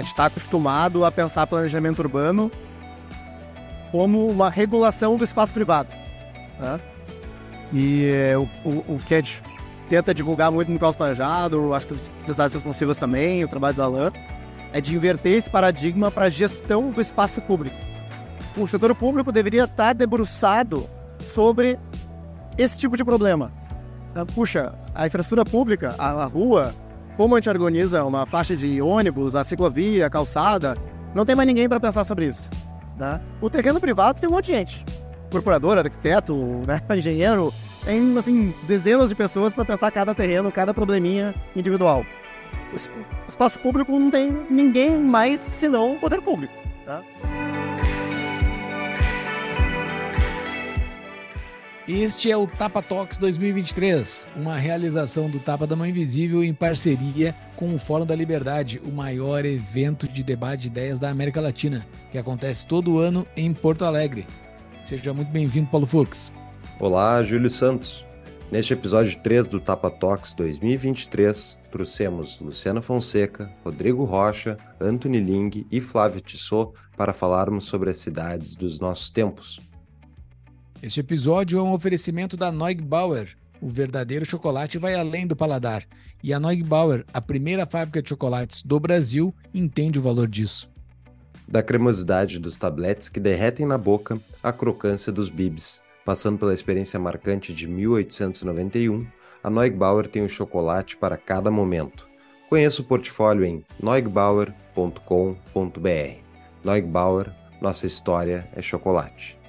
Gente está acostumado a pensar planejamento urbano como uma regulação do espaço privado. Né? E é, o, o, o que a gente tenta divulgar muito no caos planejado, acho que os cidades responsivas também, o trabalho da LAN, é de inverter esse paradigma para a gestão do espaço público. O setor público deveria estar debruçado sobre esse tipo de problema. Então, puxa, a infraestrutura pública, a, a rua, como a gente organiza uma faixa de ônibus, a ciclovia, a calçada, não tem mais ninguém para pensar sobre isso. Né? O terreno privado tem um monte de gente. Procurador, arquiteto, né, engenheiro, tem assim, dezenas de pessoas para pensar cada terreno, cada probleminha individual. O espaço público não tem ninguém mais senão o poder público. Tá? Este é o Tapa Talks 2023, uma realização do Tapa da Mão Invisível em parceria com o Fórum da Liberdade, o maior evento de debate de ideias da América Latina, que acontece todo ano em Porto Alegre. Seja muito bem-vindo, Paulo Fux. Olá, Júlio Santos. Neste episódio 3 do Tapa Talks 2023, trouxemos Luciana Fonseca, Rodrigo Rocha, Anthony Ling e Flávio Tissot para falarmos sobre as cidades dos nossos tempos. Este episódio é um oferecimento da Neugbauer. O verdadeiro chocolate vai além do paladar. E a Neugbauer, a primeira fábrica de chocolates do Brasil, entende o valor disso. Da cremosidade dos tabletes que derretem na boca à crocância dos bibs. Passando pela experiência marcante de 1891, a Neugbauer tem o um chocolate para cada momento. Conheça o portfólio em neugbauer.com.br. Neugbauer, nossa história é chocolate.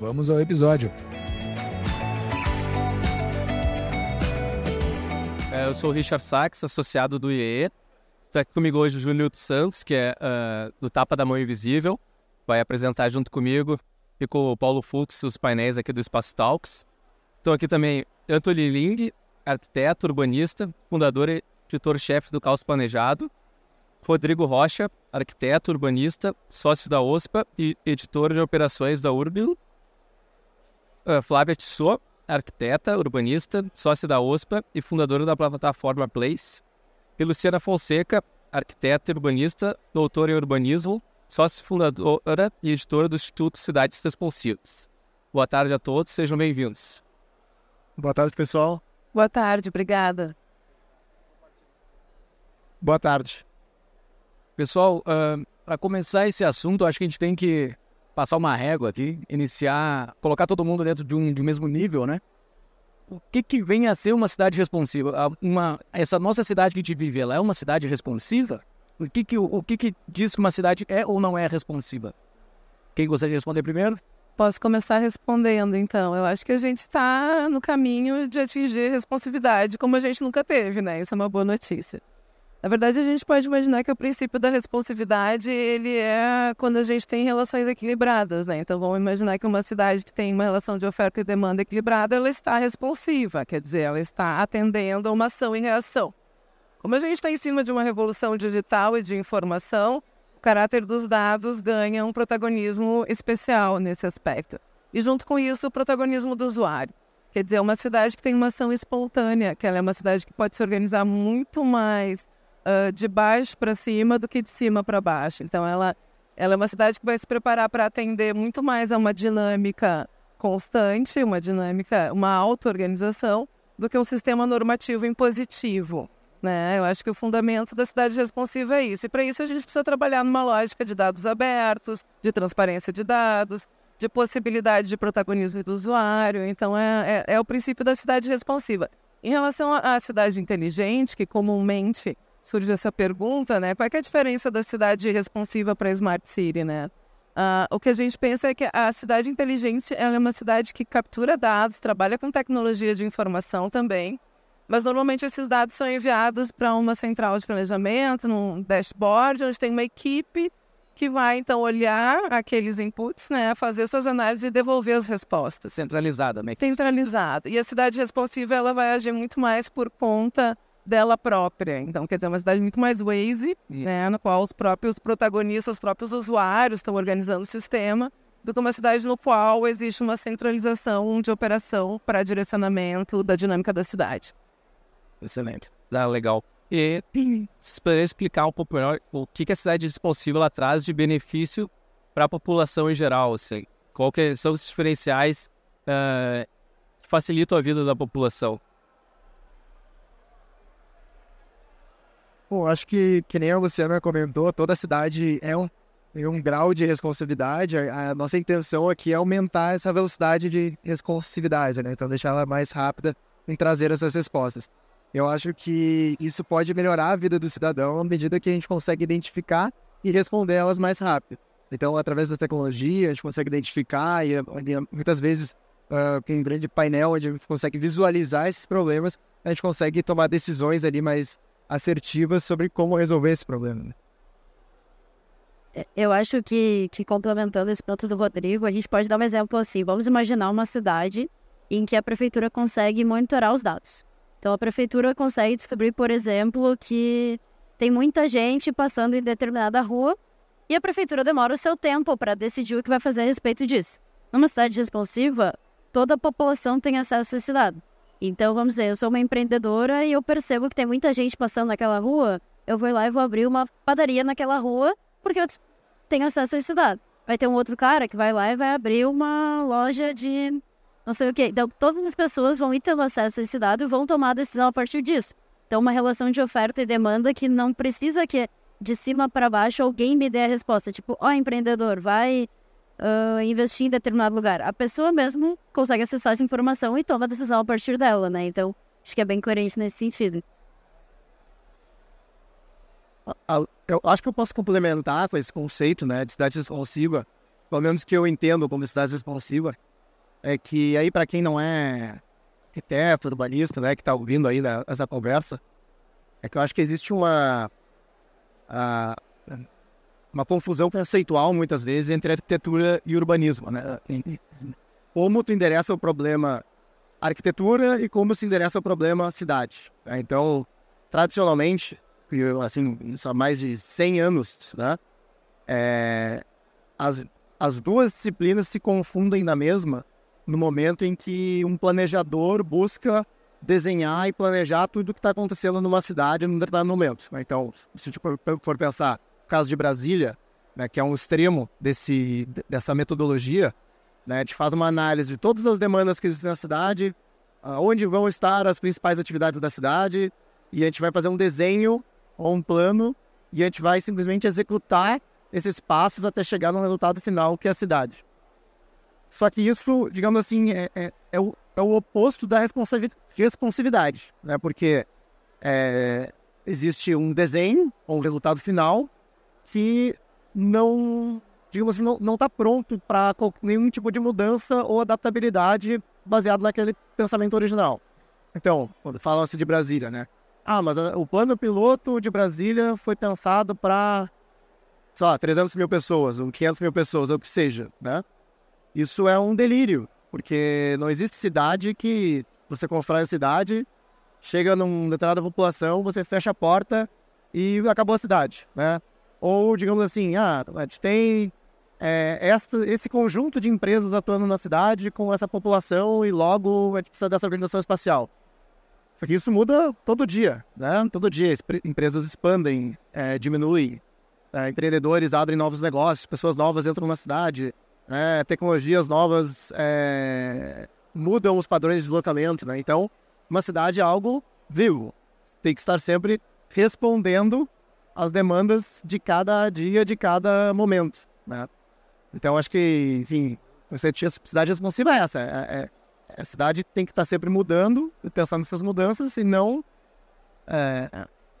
Vamos ao episódio. É, eu sou o Richard Sachs, associado do IEE. Está aqui comigo hoje o Júlio Santos, que é uh, do Tapa da Mão Invisível. Vai apresentar junto comigo e com o Paulo Fux os painéis aqui do Espaço Talks. Estão aqui também Anthony Ling, arquiteto, urbanista, fundador e editor-chefe do Caos Planejado. Rodrigo Rocha, arquiteto, urbanista, sócio da OSPA e editor de operações da Urbilo. Uh, Flávia Tissot, arquiteta, urbanista, sócia da OSPA e fundadora da plataforma Place. E Luciana Fonseca, arquiteta e urbanista, doutora em urbanismo, sócia fundadora e editora do Instituto Cidades Responsivas. Boa tarde a todos, sejam bem-vindos. Boa tarde, pessoal. Boa tarde, obrigada. Boa tarde. Pessoal, uh, para começar esse assunto, acho que a gente tem que passar uma régua aqui, iniciar, colocar todo mundo dentro de um, de um mesmo nível, né? O que, que vem a ser uma cidade responsiva? Uma, essa nossa cidade que a gente vive, ela é uma cidade responsiva? O que que, o que que diz que uma cidade é ou não é responsiva? Quem gostaria de responder primeiro? Posso começar respondendo, então. Eu acho que a gente está no caminho de atingir responsividade como a gente nunca teve, né? Isso é uma boa notícia. Na verdade, a gente pode imaginar que o princípio da responsividade, ele é quando a gente tem relações equilibradas, né? Então, vamos imaginar que uma cidade que tem uma relação de oferta e demanda equilibrada, ela está responsiva, quer dizer, ela está atendendo a uma ação e reação. Como a gente está em cima de uma revolução digital e de informação, o caráter dos dados ganha um protagonismo especial nesse aspecto. E junto com isso, o protagonismo do usuário. Quer dizer, é uma cidade que tem uma ação espontânea, que ela é uma cidade que pode se organizar muito mais uh, de baixo para cima do que de cima para baixo. Então, ela, ela é uma cidade que vai se preparar para atender muito mais a uma dinâmica constante, uma dinâmica, uma auto-organização, do que um sistema normativo impositivo. Né? Eu acho que o fundamento da cidade responsiva é isso. E para isso a gente precisa trabalhar numa lógica de dados abertos, de transparência de dados, de possibilidade de protagonismo do usuário. Então é, é, é o princípio da cidade responsiva. Em relação à cidade inteligente, que comumente surge essa pergunta, né? Qual é, é a diferença da cidade responsiva para a Smart City, né? Uh, o que a gente pensa é que a cidade inteligente é uma cidade que captura dados, trabalha com tecnologia de informação também, mas normalmente esses dados são enviados para uma central de planejamento, num dashboard, onde tem uma equipe que vai então olhar aqueles inputs, né, fazer suas análises e devolver as respostas. Centralizada, né? Centralizada. E a cidade responsiva ela vai agir muito mais por conta dela própria. Então, quer dizer, é uma cidade muito mais Waze, né, no qual os próprios protagonistas, os próprios usuários estão organizando o sistema, do que uma cidade no qual existe uma centralização de operação para direcionamento da dinâmica da cidade. Excelente. Ah, legal. E puder explicar um pouco melhor o que, que a cidade responsiva ela traz de benefício para a população em geral, assim. Que são os diferenciais uh, que facilitam a vida da população? Bom, acho que, que nem a Luciana comentou, toda cidade é um, um grau de responsabilidade. A, nossa intenção aqui é aumentar essa velocidade de responsividade, né? Então, deixar ela mais rápida em trazer essas respostas. Eu acho que isso pode melhorar a vida do cidadão à medida que a gente consegue identificar e responder elas mais rápido. Então, através da tecnologia, a gente consegue identificar e muitas vezes uh, com um grande painel onde a gente consegue visualizar esses problemas, a gente consegue tomar decisões ali mais assertivas sobre como resolver esse problema. Né? É, eu acho que, que complementando esse ponto do Rodrigo, a gente pode dar um exemplo assim. Vamos imaginar uma cidade em que a prefeitura consegue monitorar os dados. Então, a prefeitura consegue descobrir, por exemplo, que tem muita gente passando em determinada rua e a prefeitura demora o seu tempo para decidir o que vai fazer a respeito disso. Numa cidade responsiva, toda a população tem acesso a esse dado. Então, vamos dizer, eu sou uma empreendedora e eu percebo que tem muita gente passando naquela rua, eu vou lá e vou abrir uma padaria naquela rua, porque eu tenho acesso esse dado. Vai ter um outro cara que vai lá e vai abrir uma loja de não sei o quê. Então, todas as pessoas vão ir tendo acesso a esse dado e vão tomar a decisão a partir disso. Então, uma relação de oferta e demanda que não precisa que de cima para baixo alguém me dê a resposta. Tipo, ó, oh, empreendedor, vai uh, investir em determinado lugar. A pessoa mesmo consegue acessar essa informação e toma a decisão a partir dela, né? Então, acho que é bem coerente nesse sentido. Eu acho que eu posso complementar com esse conceito, né, de cidade responsiva, pelo menos que eu entendo como cidade responsiva, é que aí para quem não é arquiteto, urbanista, né, que está ouvindo aí né, essa conversa, é que eu acho que existe uma a, uma confusão conceitual, muitas vezes, entre arquitetura e urbanismo. Né? Como tu endereça o problema arquitetura e como se endereça o problema cidade. Né? Então, tradicionalmente, assim, isso há mais de 100 anos, né? É, as, as duas disciplinas se confundem na mesma no momento em que um planejador busca desenhar e planejar tudo o que está acontecendo numa cidade num determinado momento. Né? Então, se for, pensar caso de Brasília, né, que é um extremo desse, dessa metodologia, né, a gente faz uma análise de todas as demandas que existem na cidade, onde vão estar as principais atividades da cidade, e a gente vai fazer um desenho ou um plano, e a gente vai simplesmente executar esses passos até chegar no resultado final, que é a cidade. Só que isso, digamos assim, é, é, é, o, é o oposto da responsividade, né? porque é, existe um desenho, ou um resultado final, que não, digamos assim, não está pronto para nenhum tipo de mudança ou adaptabilidade baseado naquele pensamento original. Então, quando falam-se de Brasília, né? Ah, mas a, o plano piloto de Brasília foi pensado para, sei lá, 300 mil pessoas, ou 500 mil pessoas, ou o que seja, né? Isso é um delírio, porque não existe cidade que você constrói a cidade, chega numa determinada população, você fecha a porta e acabou a cidade, né? Ou, digamos assim, ah, a gente tem é, essa, esse conjunto de empresas atuando na cidade com essa população e logo a gente precisa dessa organização espacial. Só que isso muda todo dia, né? Todo dia empresas expandem, é, diminuem, é, empreendedores abrem novos negócios, pessoas novas entram na cidade, é, tecnologias novas é, mudam os padrões de deslocamento, né? Então, uma cidade é algo vivo, tem que estar sempre respondendo as demandas de cada dia, de cada momento, né? Então, acho que, enfim, a cidade responsiva é essa. É, é, a cidade tem que estar sempre mudando, pensando nessas mudanças, e não é,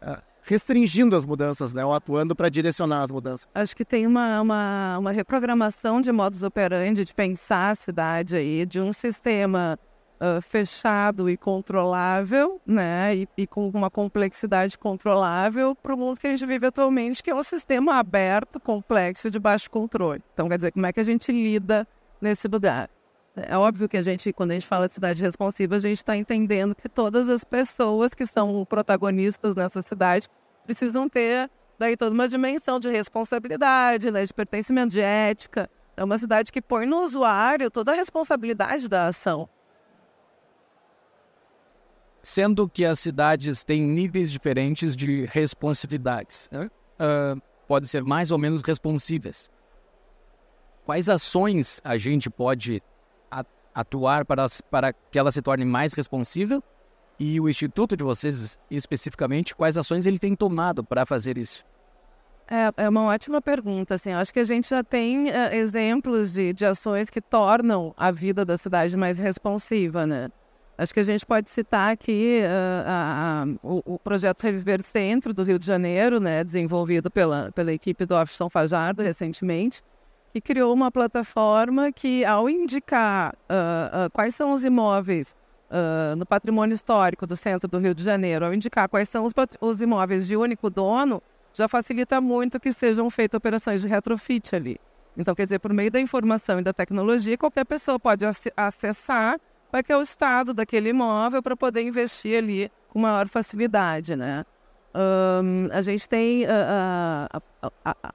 é, restringindo as mudanças, né? Ou atuando para direcionar as mudanças. Acho que tem uma, uma, uma reprogramação de modus operandi, de pensar a cidade aí, de um sistema uh, fechado e controlável, né, e, e, com uma complexidade controlável para o mundo que a gente vive atualmente, que é um sistema aberto, complexo, de baixo controle. Então, quer dizer, como é que a gente lida nesse lugar? É óbvio que a gente, quando a gente fala de cidade responsiva, a gente está entendendo que todas as pessoas que são protagonistas nessa cidade precisam ter daí toda uma dimensão de responsabilidade, né, de pertencimento, de ética. É uma cidade que põe no usuário toda a responsabilidade da ação. Sendo que as cidades têm níveis diferentes de responsividades, né? uh, pode ser mais ou menos responsivas. Quais ações a gente pode atuar para, para que ela se torne mais responsiva? E o instituto de vocês, especificamente, quais ações ele tem tomado para fazer isso? É, é uma ótima pergunta, assim, acho que a gente já tem uh, exemplos de, de ações que tornam a vida da cidade mais responsiva, né? Acho que a gente pode citar aqui uh, o, o, projeto Reviver Centro do Rio de Janeiro, né, desenvolvido pela, pela equipe do São Fajardo recentemente, que criou uma plataforma que, ao indicar uh, quais são os imóveis no patrimônio histórico do centro do Rio de Janeiro, ao indicar quais são os, os imóveis de único dono, já facilita muito que sejam feitas operações de retrofit ali. Então, quer dizer, por meio da informação e da tecnologia, qualquer pessoa pode ac acessar qual é, é o estado daquele imóvel para poder investir ali com maior facilidade, né? Um, a gente tem uh, a, a,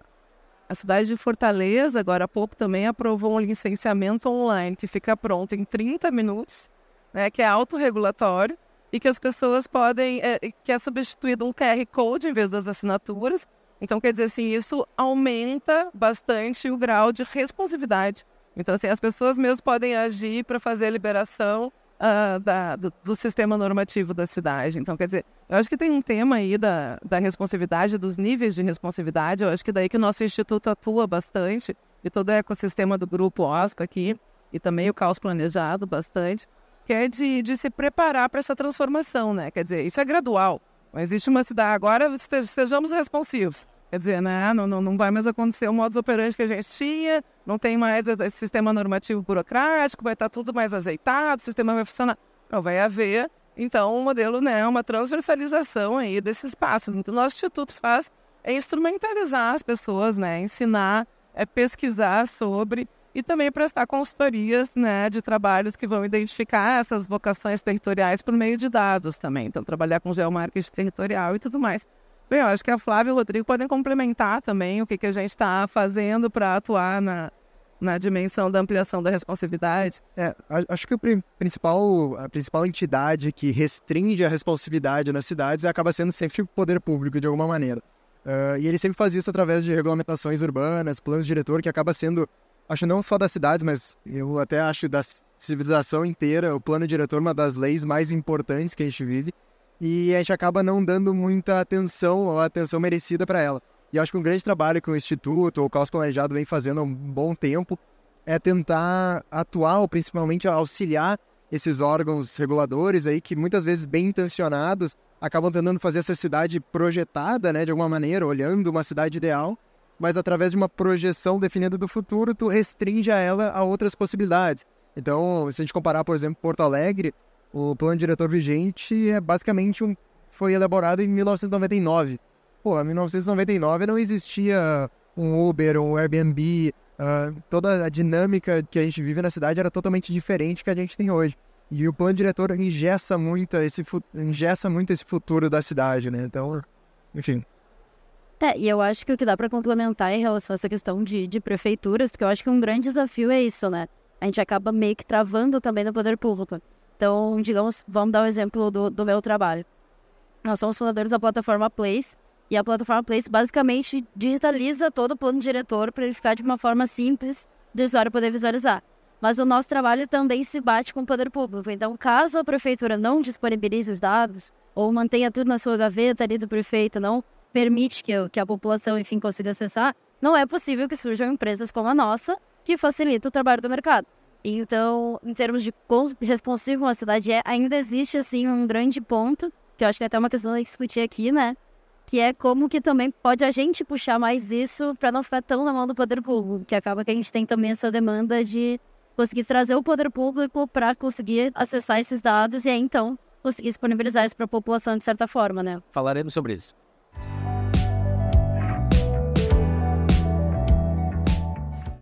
a, cidade de Fortaleza, agora há pouco também aprovou um licenciamento online que fica pronto em 30 minutos, né, que é autorregulatório, e que as pessoas podem, é, que é substituído um QR Code em vez das assinaturas. Então, quer dizer assim, isso aumenta bastante o grau de responsividade. Então, assim, as pessoas mesmo podem agir para fazer a liberação uh, da, do, do, sistema normativo da cidade. Então, quer dizer, eu acho que tem um tema aí da, da responsividade, dos níveis de responsividade. Eu acho que daí que o nosso instituto atua bastante, e todo o ecossistema do grupo OSCA aqui, e também o caos planejado bastante, que é de, de se preparar para essa transformação, né? Quer dizer, isso é gradual. Não existe uma cidade agora, sejamos responsivos. Quer dizer, né? não, não, não vai mais acontecer o modus operandi que a gente tinha, não tem mais esse sistema normativo burocrático, vai estar tudo mais azeitado, o sistema vai funcionar. Não, vai haver, então, um modelo, né, uma transversalização aí desses passos. Então, o nosso instituto faz é instrumentalizar as pessoas, né, ensinar, é pesquisar sobre e também prestar consultorias né, de trabalhos que vão identificar essas vocações territoriais por meio de dados também. Então, trabalhar com geomarketing territorial e tudo mais. Bem, eu acho que a Flávia e o Rodrigo podem complementar também o que, que a gente está fazendo para atuar na, na dimensão da ampliação da responsividade. É, acho que o principal, a principal entidade que restringe a responsividade nas cidades acaba sendo sempre o poder público, de alguma maneira. Uh, e ele sempre faz isso através de regulamentações urbanas, planos diretor, que acaba sendo acho não só das cidades, mas eu até acho da civilização inteira, o plano diretor é uma das leis mais importantes que a gente vive, e a gente acaba não dando muita atenção ou atenção merecida para ela. E acho que um grande trabalho que o Instituto ou o Caos Planejado vem fazendo há um bom tempo é tentar atuar, ou principalmente auxiliar esses órgãos reguladores aí, que muitas vezes bem intencionados, acabam tentando fazer essa cidade projetada, né, de alguma maneira, olhando uma cidade ideal, mas através de uma projeção definida do futuro, tu restringe a ela a outras possibilidades. Então, se a gente comparar, por exemplo, Porto Alegre, o plano diretor vigente é basicamente um foi elaborado em 1999. Pô, em 1999 não existia um Uber, um Airbnb, uh, toda a dinâmica que a gente vive na cidade era totalmente diferente que a gente tem hoje. E o plano diretor ingessa muito esse, ingessa muito esse futuro da cidade, né? Então, enfim. É, e eu acho que o que dá para complementar em relação a essa questão de, de prefeituras, porque eu acho que um grande desafio é isso, né? A gente acaba meio que travando também no poder público. Então, digamos, vamos dar um exemplo do, do meu trabalho. Nós somos fundadores da plataforma Place, e a plataforma Place basicamente digitaliza todo o plano diretor para ele ficar de uma forma simples do usuário poder visualizar. Mas o nosso trabalho também se bate com o poder público. Então, caso a prefeitura não disponibilize os dados, ou mantenha tudo na sua gaveta ali do prefeito, não permite que, que a população, enfim, consiga acessar, não é possível que surjam empresas como a nossa que facilitam o trabalho do mercado. Então, em termos de quão responsivo uma cidade é, ainda existe, assim, um grande ponto, que eu acho que é até uma questão de discutir aqui, né? Que é como que também pode a gente puxar mais isso para não ficar tão na mão do poder público, que acaba que a gente tem também essa demanda de conseguir trazer o poder público para conseguir acessar esses dados e aí, então, conseguir disponibilizar isso para a população de certa forma, né? Falaremos sobre isso.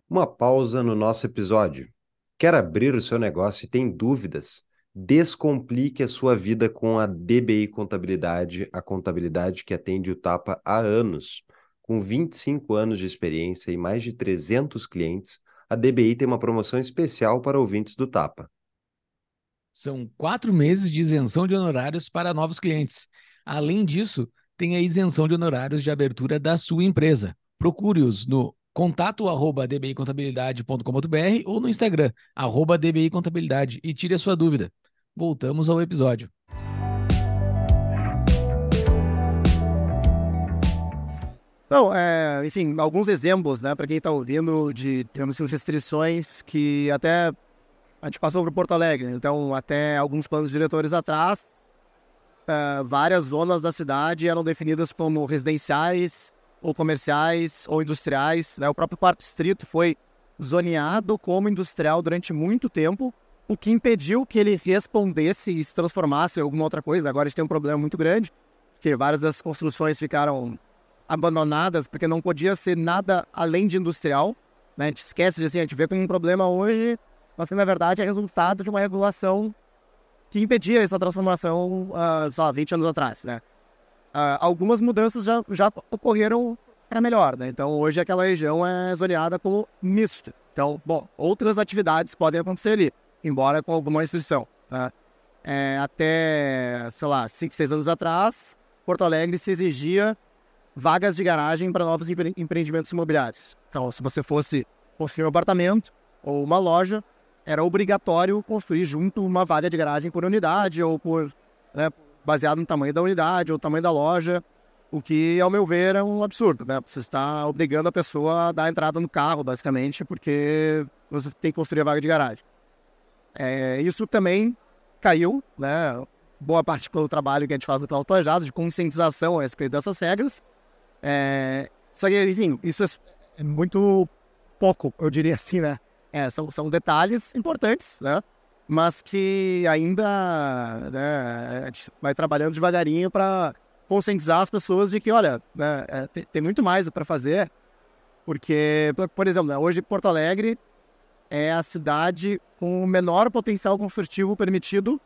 Uma pausa no nosso episódio. Quer abrir o seu negócio e tem dúvidas? Descomplique a sua vida com a DBI Contabilidade, a contabilidade que atende o Tapa há anos. Com 25 anos de experiência e mais de 300 clientes, a DBI tem uma promoção especial para ouvintes do Tapa. São quatro meses de isenção de honorários para novos clientes. Além disso, tem a isenção de honorários de abertura da sua empresa. Procure-os no contato arroba dbicontabilidade.com.br ou no Instagram, arroba dbicontabilidade e tire a sua dúvida. Voltamos ao episódio. Então, é, enfim, alguns exemplos, né, para quem está ouvindo, de temos restrições que até a gente passou para Porto Alegre. Então, até alguns planos diretores atrás, é, várias zonas da cidade eram definidas como residenciais, ou comerciais, ou industriais. Né? O próprio quarto distrito foi zoneado como industrial durante muito tempo, o que impediu que ele respondesse e se transformasse em alguma outra coisa. Agora a gente tem um problema muito grande, que várias das construções ficaram abandonadas porque não podia ser nada além de industrial. Né? A gente esquece de assim, a gente vê como um problema hoje, mas que na verdade é resultado de uma regulação que impedia essa transformação, uh, sei lá, 20 anos atrás, né? Uh, algumas mudanças já, já ocorreram para melhor, né? Então hoje aquela região é zoneada como misto. Então, bom, outras atividades podem acontecer ali, embora com alguma restrição. Né? É, até, sei lá, 5, 6 anos atrás, Porto Alegre se exigia vagas de garagem para novos empre empreendimentos imobiliários. Então, se você fosse construir um apartamento ou uma loja, era obrigatório construir junto uma vaga de garagem por unidade ou por né, baseado no tamanho da unidade ou tamanho da loja, o que, ao meu ver, é um absurdo. Né? Você está obrigando a pessoa a dar entrada no carro, basicamente, porque você tem que construir a vaga de garagem. É, isso também caiu, né? boa parte pelo trabalho que a gente faz no Plano Planejado, de conscientização a respeito dessas regras, é, só que, enfim, isso é, é, muito pouco, eu diria assim, né? É, são, são detalhes importantes, né? Mas que ainda né, a gente vai trabalhando devagarinho para conscientizar as pessoas de que, olha, né, é, tem, tem, muito mais para fazer. Porque, por, por exemplo, né, hoje Porto Alegre é a cidade com o menor potencial construtivo permitido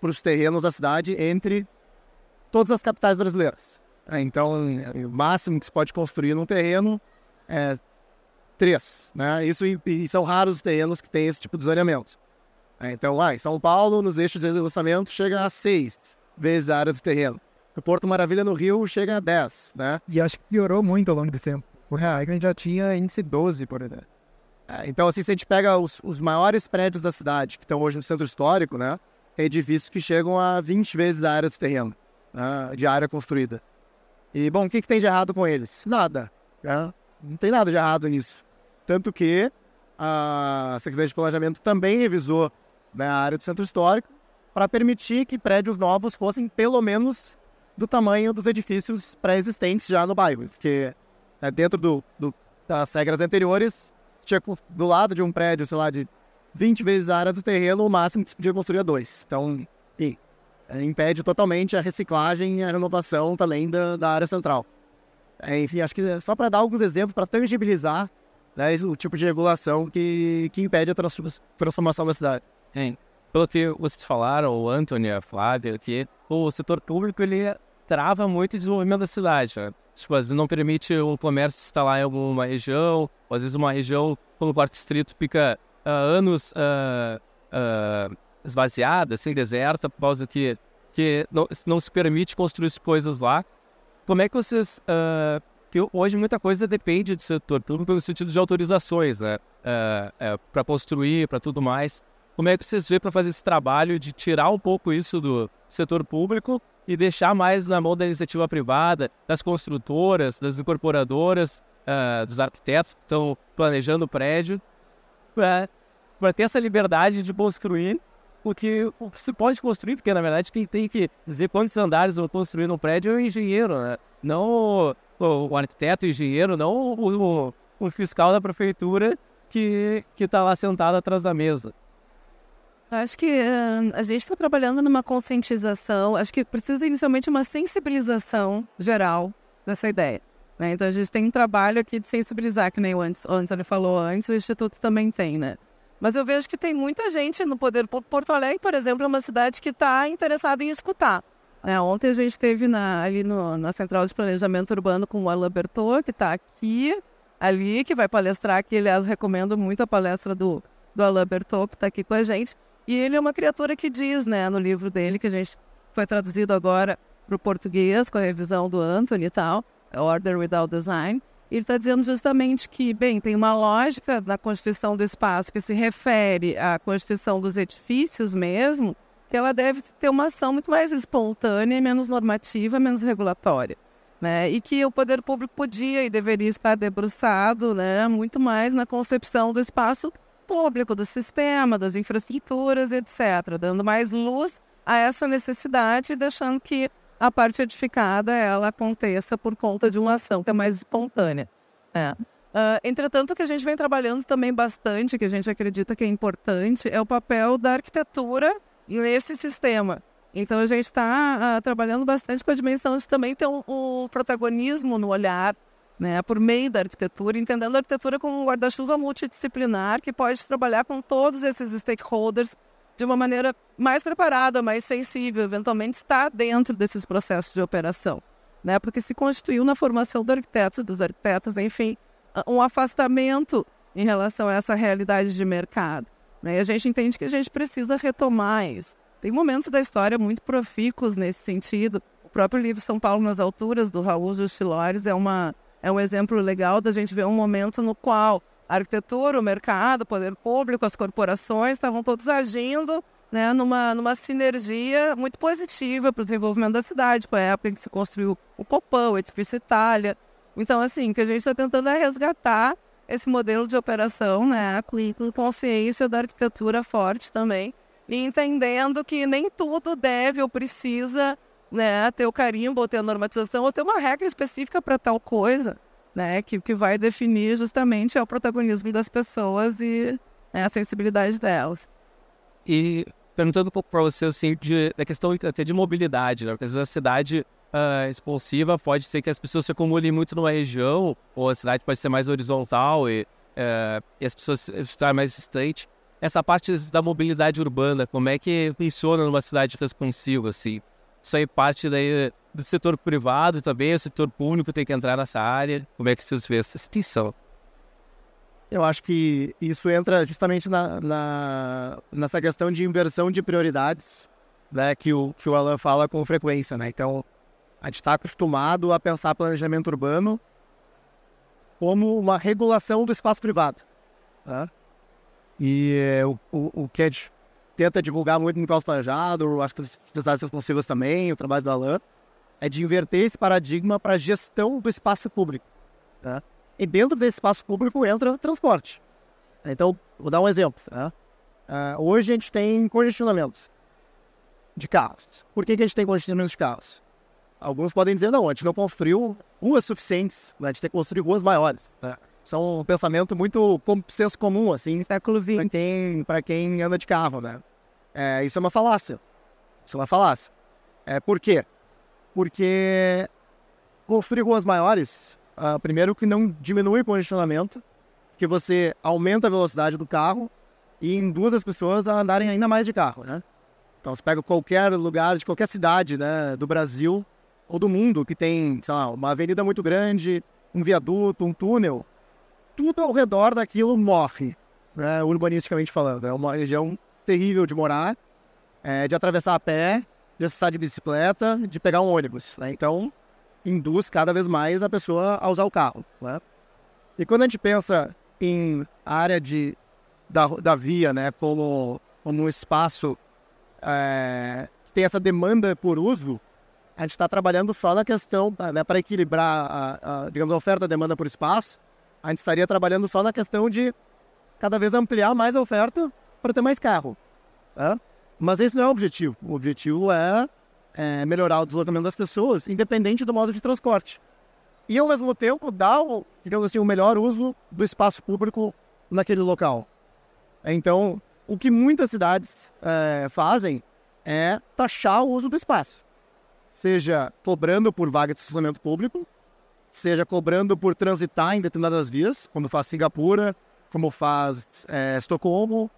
para os terrenos da cidade entre todas as capitais brasileiras. É, então, o máximo que se pode construir num terreno é três. Né? Isso, e são raros os terrenos que têm esse tipo de zoneamento. É, então, ah, em São Paulo, nos eixos de lançamento, chega a seis vezes a área do terreno. O Porto Maravilha, no Rio, chega a 10, né? E acho que piorou muito ao longo do tempo. O Reagren já tinha índice 12, por exemplo. É, então, assim, se a gente pega os, os maiores prédios da cidade, que estão hoje no centro histórico, né? Tem edifícios que chegam a 20 vezes a área do terreno, né, de área construída. E, bom, o que, que tem de errado com eles? Nada. Né? Não tem nada de errado nisso. Tanto que a Secretaria de Planejamento também revisou né, a área do centro histórico para permitir que prédios novos fossem pelo menos do tamanho dos edifícios pré-existentes já no bairro. Porque né, dentro do, do, das regras anteriores, tinha do lado de um prédio, sei lá, de 20 vezes a área do terreno, o máximo que se podia construir é dois. Então, enfim, é, impede totalmente a reciclagem e a renovação também da, da área central. É, enfim, acho que só para dar alguns exemplos, para tangibilizar né, o tipo de regulação que, que impede a transformação da cidade. Sim. Pelo que vocês falaram, o Antônio, a Flávia, que o setor público ele trava muito o desenvolvimento da cidade. Né? Tipo, às vezes não permite o comércio instalar em alguma região, ou às vezes uma região, como o quarto distrito, fica uh, anos uh, uh, esvaziada, assim, deserta, por causa que, que não, não se permite construir coisas lá. Como é que vocês... Uh, que hoje muita coisa depende do setor público no sentido de autorizações, né? Uh, para construir, para tudo mais. Como é que vocês vê para fazer esse trabalho de tirar um pouco isso do setor público e deixar mais na mão da iniciativa privada, das construtoras, das incorporadoras, uh, dos arquitetos que estão planejando o prédio, para ter essa liberdade de construir porque se pode construir, porque na verdade quem tem que dizer quantos andares vão construir no prédio é o engenheiro, né? Não o, o arquiteto o engenheiro, não o, o, o, fiscal da prefeitura que está lá sentado atrás da mesa. Acho que uh, a gente está trabalhando numa conscientização, acho que precisa inicialmente uma sensibilização geral dessa ideia. Né? Então a gente tem um trabalho aqui de sensibilizar, que nem o Antônio falou antes, o Instituto também tem, né? Mas eu vejo que tem muita gente no poder. Porto Alegre, por exemplo, é uma cidade que está interessada em escutar. É, ontem a gente esteve na, ali no, na Central de Planejamento Urbano com o Alain Bertot, que está aqui, ali, que vai palestrar, que aliás recomendo muito a palestra do, do Alain Bertot, que está aqui com a gente. E ele é uma criatura que diz, né, no livro dele, que a gente foi traduzido agora para o português, com a revisão do Anthony e tal, Order Without Design. Ele está dizendo justamente que, bem, tem uma lógica na constituição do espaço que se refere à constituição dos edifícios mesmo, que ela deve ter uma ação muito mais espontânea, menos normativa, menos regulatória. Né? E que o poder público podia e deveria estar debruçado né, muito mais na concepção do espaço público, do sistema, das infraestruturas, etc., dando mais luz a essa necessidade e deixando que a parte edificada ela aconteça por conta de uma ação que é mais espontânea. É. Uh, entretanto, o que a gente vem trabalhando também bastante, que a gente acredita que é importante, é o papel da arquitetura nesse sistema. Então, a gente está uh, ah, trabalhando bastante com a dimensão de também ter um, um, protagonismo no olhar, né, por meio da arquitetura, entendendo a arquitetura como um guarda-chuva multidisciplinar que pode trabalhar com todos esses stakeholders de uma maneira mais preparada, mais sensível, eventualmente está dentro desses processos de operação. Né? Porque se constituiu na formação do arquiteto, dos arquitetos, enfim, um afastamento em relação a essa realidade de mercado. Né? E a gente entende que a gente precisa retomar isso. Tem momentos da história muito profícuos nesse sentido. O próprio livro São Paulo nas Alturas, do Raul Justilores, é, uma, é um exemplo legal da gente ver um momento no qual a arquitetura, o mercado, o poder público, as corporações estavam todos agindo né, numa, numa sinergia muito positiva para o desenvolvimento da cidade, foi a época em que se construiu o Copão, o Edifício Itália. Então, assim, que a gente está tentando é resgatar esse modelo de operação, né, com consciência da arquitetura forte também, e entendendo que nem tudo deve ou precisa né, ter o carimbo, ou ter a normatização, ou ter uma regra específica para tal coisa né? Que, que vai definir justamente é o protagonismo das pessoas e né, a sensibilidade delas. E perguntando um pouco para você, assim, de, da questão até de mobilidade, né? Porque às vezes a cidade uh, expansiva pode ser que as pessoas se acumulem muito numa região, ou a cidade pode ser mais horizontal e, uh, e as pessoas estarem mais distantes. Essa parte da mobilidade urbana, como é que funciona numa cidade responsiva, assim? Isso aí parte daí do setor privado também, o setor público tem que entrar nessa área. Como é que vocês veem essa situação? Eu acho que isso entra justamente na, na, nessa questão de inversão de prioridades, né, que o, que o Alan fala com frequência, né? Então, a gente está acostumado a pensar planejamento urbano como uma regulação do espaço privado, né? E é, o, o, o que a gente tenta divulgar muito no Planejado, acho que as cidades responsivas também, o trabalho do Alan, é de inverter esse paradigma para a gestão do espaço público. Né? E dentro desse espaço público entra transporte. Então, vou dar um exemplo. Né? Uh, hoje a gente tem congestionamento de carros. Por que, que a gente tem congestionamento de carros? Alguns podem dizer, não, a gente não construiu ruas suficientes, né? a gente tem que construir ruas maiores. Né? São um pensamento muito com senso comum, assim, século XX, para quem, quem anda de carro, né? É, isso é uma falácia. Isso é uma falácia. É, por quê? porque construir ruas maiores, uh, primeiro que não diminui o congestionamento, que você aumenta a velocidade do carro e induz as pessoas a andarem ainda mais de carro, né? Então você pega qualquer lugar de qualquer cidade, né, do Brasil ou do mundo que tem, sei lá, uma avenida muito grande, um viaduto, um túnel, tudo ao redor daquilo morre, né, urbanisticamente falando. É uma região terrível de morar, é, de atravessar a pé, de acessar de bicicleta, de pegar um ônibus. Né? Então, induz cada vez mais a pessoa a usar o carro. Né? E quando a gente pensa em área de, da, da via né, como, como um espaço é, que tem essa demanda por uso, a gente está trabalhando só na questão, né, para equilibrar a, a, digamos, a oferta e demanda por espaço, a gente estaria trabalhando só na questão de cada vez ampliar mais a oferta para ter mais carro. Né? Mas esse não é o objetivo. O objetivo é, é melhorar o deslocamento das pessoas, independente do modo de transporte. E, ao mesmo tempo, dar o, digamos assim, o melhor uso do espaço público naquele local. Então, o que muitas cidades é, fazem é taxar o uso do espaço. Seja cobrando por vaga de estacionamento público, seja cobrando por transitar em determinadas vias, como faz Singapura, como faz é, Estocolmo,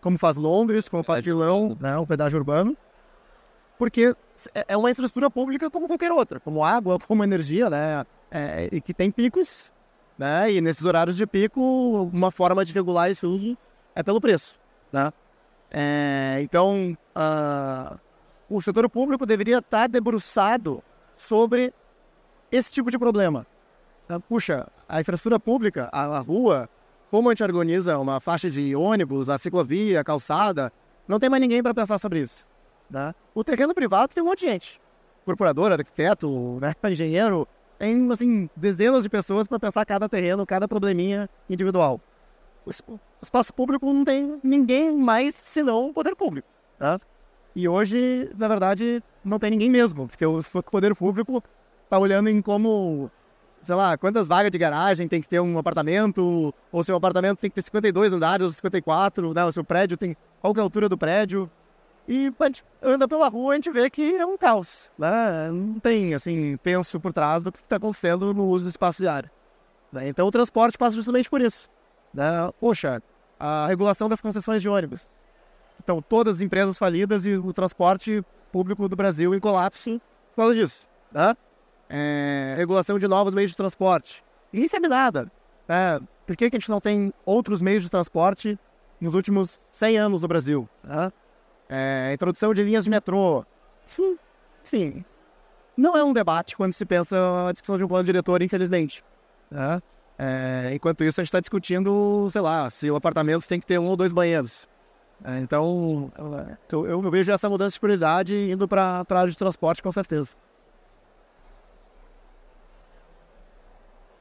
como faz Londres, como faz Milão, né, o pedágio urbano, porque é, é uma infraestrutura pública como qualquer outra, como água, como energia, né, é, e que tem picos, né, e nesses horários de pico, uma forma de regular esse uso é é pelo preço, né? É, então, ah, o setor público deveria estar debruçado sobre esse tipo de problema. Tá? Puxa, a infraestrutura pública, a, a rua, como a gente organiza uma faixa de ônibus, a ciclovia, a calçada, não tem mais ninguém para pensar sobre isso. Né? O terreno privado tem um monte de gente. Corporador, arquiteto, né? engenheiro, tem assim, dezenas de pessoas para pensar cada terreno, cada probleminha individual. O espaço público não tem ninguém mais senão o poder público. Tá? E hoje, na verdade, não tem ninguém mesmo, porque o poder público está olhando em como sei lá, quantas vagas de garagem tem que ter um apartamento, ou seu apartamento tem que ter 52 andares ou 54, né? O seu prédio tem qual é a altura do prédio. E a gente anda pela rua a gente vê que é um caos, né? Não tem, assim, penso por trás do que está acontecendo no uso do espaço de. Né? Então o transporte passa justamente por isso. Né? Poxa, a regulação das concessões de ônibus. Então, todas as empresas falidas e o transporte público do Brasil em colapso por causa disso. Né? É, regulação de novos meios de transporte. Ninguém sabe nada. Né? Por que, que a gente não tem outros meios de transporte nos últimos 100 anos no Brasil? Né? É, introdução de linhas de metrô. Sim, não é um debate quando se pensa a discussão de um plano diretor, infelizmente. Né? É, enquanto isso, a gente está discutindo, sei lá, se o apartamento tem que ter um ou dois banheiros. É, então, eu, eu, vejo essa mudança de prioridade indo para a área de transporte, com certeza.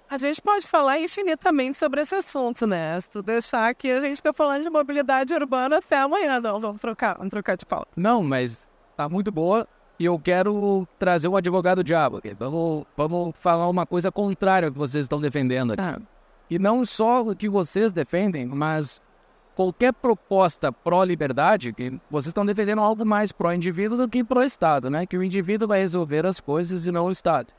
A gente pode falar infinitamente sobre esse assunto, né? Se tu deixar aqui, a gente fica falando de mobilidade urbana até amanhã. Não, vamos trocar, vamos trocar de pauta. Não, mas tá muito boa e eu quero trazer um advogado diabo. Vamos, vamos falar uma coisa contrária ao que vocês estão defendendo aqui. Ah. E não só o que vocês defendem, mas qualquer proposta pró-liberdade, que vocês estão defendendo algo mais pró-indivíduo do que pró-Estado, né? Que o indivíduo vai resolver as coisas e não o Estado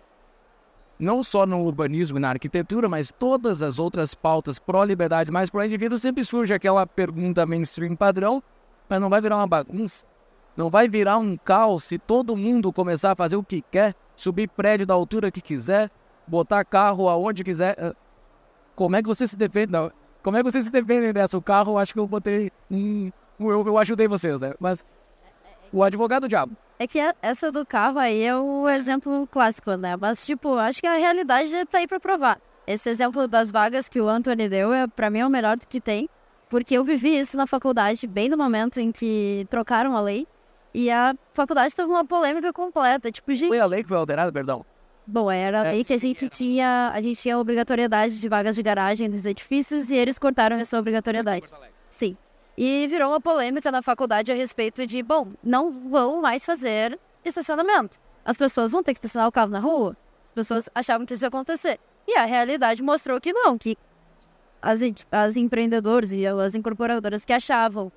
não só no urbanismo e na arquitetura, mas todas as outras pautas pró-liberdade, mais pró-indivíduo, sempre surge aquela pergunta mainstream padrão, mas não vai virar uma bagunça? Não vai virar um caos se todo mundo começar a fazer o que quer, subir prédio da altura que quiser, botar carro aonde quiser? Ah, como é que você se defende? Não, como é que vocês se defendem dessa? O carro, acho que eu botei. Hum, eu, eu ajudei vocês, né? Mas o advogado diabo. É que essa do carro aí é o exemplo clássico, né? Mas, tipo, acho que a realidade tá aí pra provar. Esse exemplo das vagas que o Anthony deu, é, pra mim, é o melhor do que tem. Porque eu vivi isso na faculdade, bem no momento em que trocaram a lei. E a faculdade teve uma polêmica completa. Tipo, gente... Foi a lei que foi alterada, perdão? Bom, era a é, lei que a gente tinha, a gente tinha obrigatoriedade de vagas de garagem nos edifícios e eles cortaram essa obrigatoriedade. Sim. E virou uma polêmica na faculdade a respeito de, bom, não vão mais fazer estacionamento. As pessoas vão ter que estacionar o carro na rua. As pessoas achavam que isso ia acontecer. E a realidade mostrou que não, que as, as empreendedores e as incorporadoras que achavam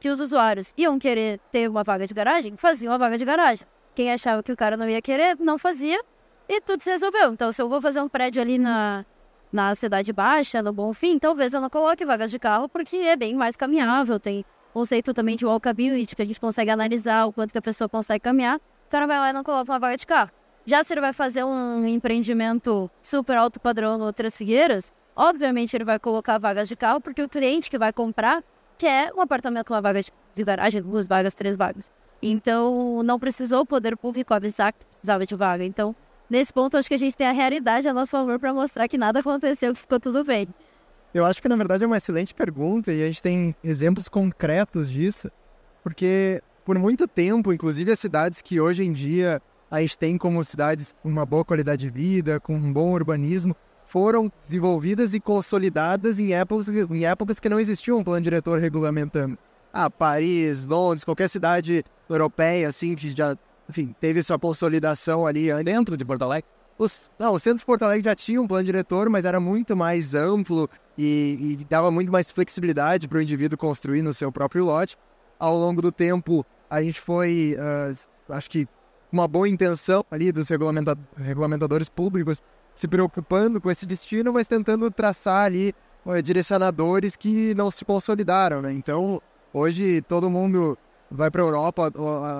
que os usuários iam querer ter uma vaga de garagem, faziam uma vaga de garagem. Quem achava que o cara não ia querer, não fazia e tudo se resolveu. Então, se eu vou fazer um prédio ali na, na Cidade Baixa, no Bonfim, talvez eu não coloque vagas de carro porque é bem mais caminhável. Tem conceito também de walkability, que a gente consegue analisar o quanto que a pessoa consegue caminhar. O cara vai lá e não coloca uma vaga de carro. Já se ele vai fazer um empreendimento super alto padrão no Três Figueiras, obviamente ele vai colocar vagas de carro porque o cliente que vai comprar quer um apartamento com uma vaga de garagem, duas vagas, três vagas. Então, não precisou o poder público avisar que precisava de vaga. Então, nesse ponto, acho que a gente tem a realidade a nosso favor para mostrar que nada aconteceu, que ficou tudo bem. Eu acho que, na verdade, é uma excelente pergunta e a gente tem exemplos concretos disso, porque por muito tempo, inclusive as cidades que hoje em dia a gente tem como cidades com uma boa qualidade de vida, com um bom urbanismo, foram desenvolvidas e consolidadas em épocas, em épocas que não existia um plano diretor regulamentando. Ah, Paris, Londres, qualquer cidade europeia, assim, que já enfim, teve sua consolidação ali antes. Centro de Porto Alegre? Os, não, o centro de Porto Alegre já tinha um plano diretor, mas era muito mais amplo e, e dava muito mais flexibilidade para o indivíduo construir no seu próprio lote. Ao longo do tempo, a gente foi, uh, acho que, uma boa intenção ali dos regulamenta regulamentadores públicos se preocupando com esse destino, mas tentando traçar ali uh, direcionadores que não se consolidaram, né? Então, hoje todo mundo vai para Europa,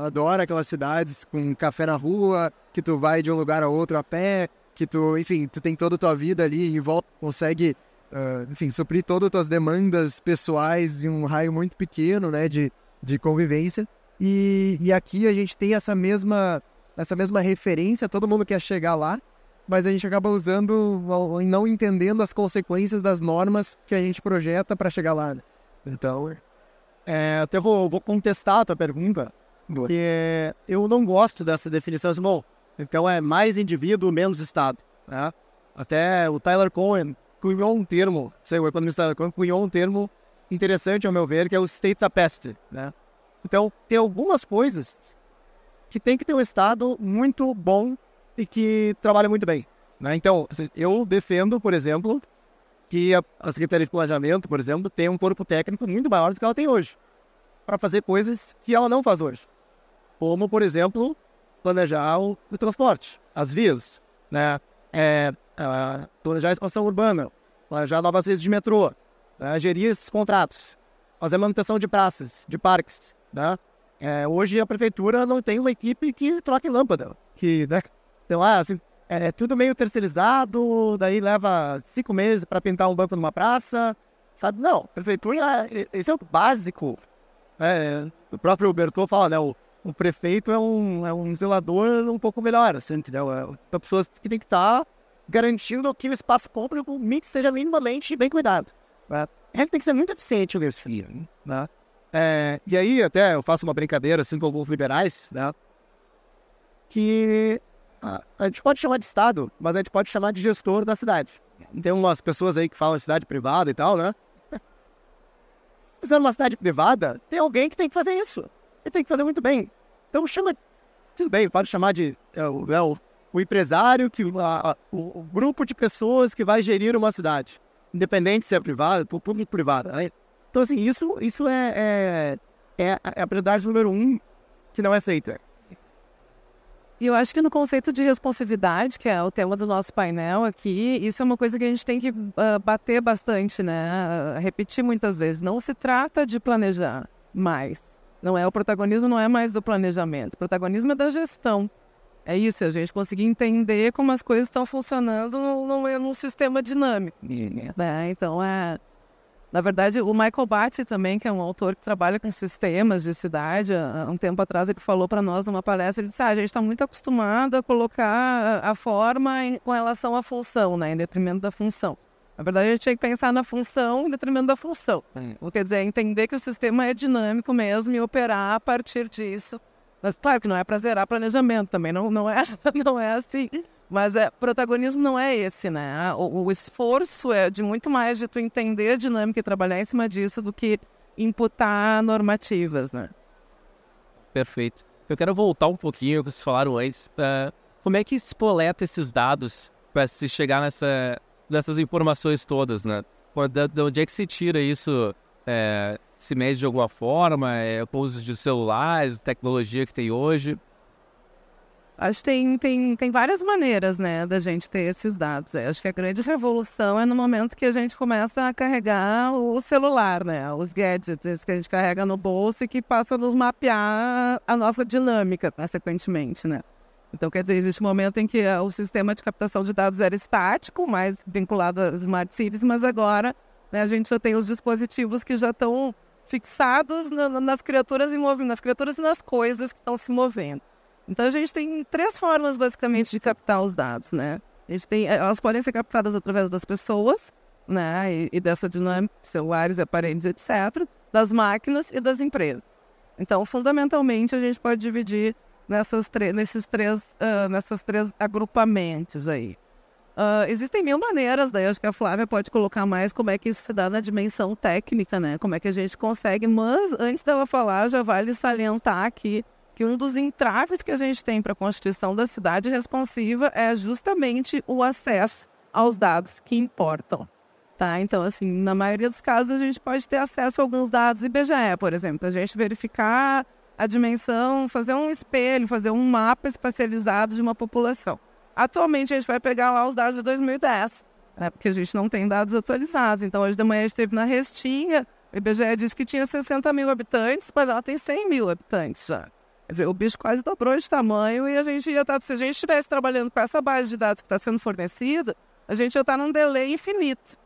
adora aquelas cidades com café na rua, que tu vai de um lugar a outro a pé, que tu, enfim, tu tem toda a tua vida ali em volta, consegue uh, enfim, suprir todas as tuas demandas pessoais em um raio muito pequeno, né, de, de convivência. E, e aqui a gente tem essa mesma, essa mesma referência, todo mundo quer chegar lá, mas a gente acaba usando não entendendo as consequências das normas que a gente projeta para chegar lá. Né? Então, é, até vou, vou contestar a tua pergunta, porque eu não gosto dessa definição. Assim, bom, então é mais indivíduo, menos Estado. Né? Até o Tyler Cohen cunhou um termo, sei, o economista Tyler Cohen cunhou um termo interessante, ao meu ver, que é o state capacity. Né? Então, tem algumas coisas que tem que ter um Estado muito bom e que trabalha muito bem. Né? Então, assim, eu defendo, por exemplo, que a, Secretaria de Planejamento, por exemplo, tem um corpo técnico muito maior do que ela tem hoje, para fazer coisas que ela não faz hoje. Como, por exemplo, planejar o, o transporte, as vias, né? É, é, planejar a expansão urbana, planejar novas redes de metrô, né? gerir esses contratos, fazer manutenção de praças, de parques. Né? É, hoje a prefeitura não tem uma equipe que troque lâmpada, que, né? Então, ah, assim, é, é tudo meio terceirizado, daí leva cinco meses para pintar um banco numa praça, sabe? Não, prefeitura, esse é o básico. É, o próprio Bertô fala, né? O, o prefeito é um, é um zelador um pouco melhor, assim, entendeu? É uma pessoa que tem que estar tá garantindo que o espaço público seja minimamente bem cuidado. Né? Tem que ser muito eficiente nisso, né? É, e aí, até eu faço uma brincadeira assim com alguns liberais, né? Que a, a, gente pode chamar de Estado, mas a gente pode chamar de gestor da cidade. Tem umas pessoas aí que falam cidade privada e tal, né? Se fizer uma cidade privada, tem alguém que tem que fazer isso. Ele tem que fazer muito bem. Então chama. Tudo bem, pode chamar de. É, o, é, o, o, empresário, que, a, o, o, grupo de pessoas que vai gerir uma cidade. Independente se é privada, público-privada. Então, assim, isso, isso é, é, é, é a prioridade número um que não é feita. E eu acho que no conceito de responsividade, que é o tema do nosso painel aqui, isso é uma coisa que a gente tem que uh, bater bastante, né? Uh, repetir muitas vezes. Não se trata de planejar mais. Não é o protagonismo, não é mais do planejamento. O protagonismo é da gestão. É isso, a gente conseguir entender como as coisas estão funcionando num, num sistema dinâmico. Né? Então, é, na verdade, o Michael Batty também, que é um autor que trabalha com sistemas de cidade, há um tempo atrás ele falou para nós numa palestra, ele disse, ah, a gente está muito acostumado a colocar a forma em, com relação à função, né, em detrimento da função. Na verdade, a gente tem que pensar na função em detrimento da função. Quer dizer, entender que o sistema é dinâmico mesmo e operar a partir disso. Mas, claro que não é para zerar planejamento também, não, não, é, não é assim. Mas é, protagonismo não é esse, né? O, o, esforço é de muito mais de tu entender a dinâmica e trabalhar em cima disso do que imputar normativas, né? Perfeito. Eu quero voltar um pouquinho ao que vocês falaram antes. Uh, como é que se coleta esses dados para se chegar nessa, nessas informações todas, né? De onde é que se tira isso? É, se mede de alguma forma? É, com uso de celulares, tecnologia que tem hoje? Acho que tem, tem, tem várias maneiras, né, da gente ter esses dados. É, acho que a grande revolução é no momento que a gente começa a carregar o celular, né, os gadgets que a gente carrega no bolso e que passa a nos mapear a nossa dinâmica, consequentemente, né. Então, quer dizer, existe um momento em que eh, o sistema de captação de dados era estático, mais vinculado às smart cities, mas agora né, a gente já tem os dispositivos que já estão fixados na, nas criaturas em movimento, nas criaturas e nas coisas que estão se movendo. Então a gente tem três formas basicamente de captar os dados, né? A gente tem, elas podem ser captadas através das pessoas, né? E, e dessa dinâmica, celulares, aparelhos, etc., das máquinas e das empresas. Então, fundamentalmente, a gente pode dividir nessas nesses três, uh, nessas três agrupamentos aí. Uh, existem mil maneiras, daí acho que a Flávia pode colocar mais como é que isso se dá na dimensão técnica, né? Como é que a gente consegue, mas antes dela falar, já vale salientar aqui que um dos entraves que a gente tem para a constituição da cidade responsiva é justamente o acesso aos dados que importam. Tá? Então, assim, na maioria dos casos, a gente pode ter acesso a alguns dados IBGE, por exemplo, a gente verificar a dimensão, fazer um espelho, fazer um mapa espacializado de uma população. Atualmente, a gente vai pegar lá os dados de 2010, né, porque a gente não tem dados atualizados. Então, hoje de manhã, a gente esteve na Restinga, o IBGE disse que tinha 60 mil habitantes, mas ela tem 100 mil habitantes já. Quer dizer, o bicho quase dobrou de tamanho e a gente ia estar, tá, se a gente estivesse trabalhando com essa base de dados que está sendo fornecida, a gente ia estar tá num delay infinito.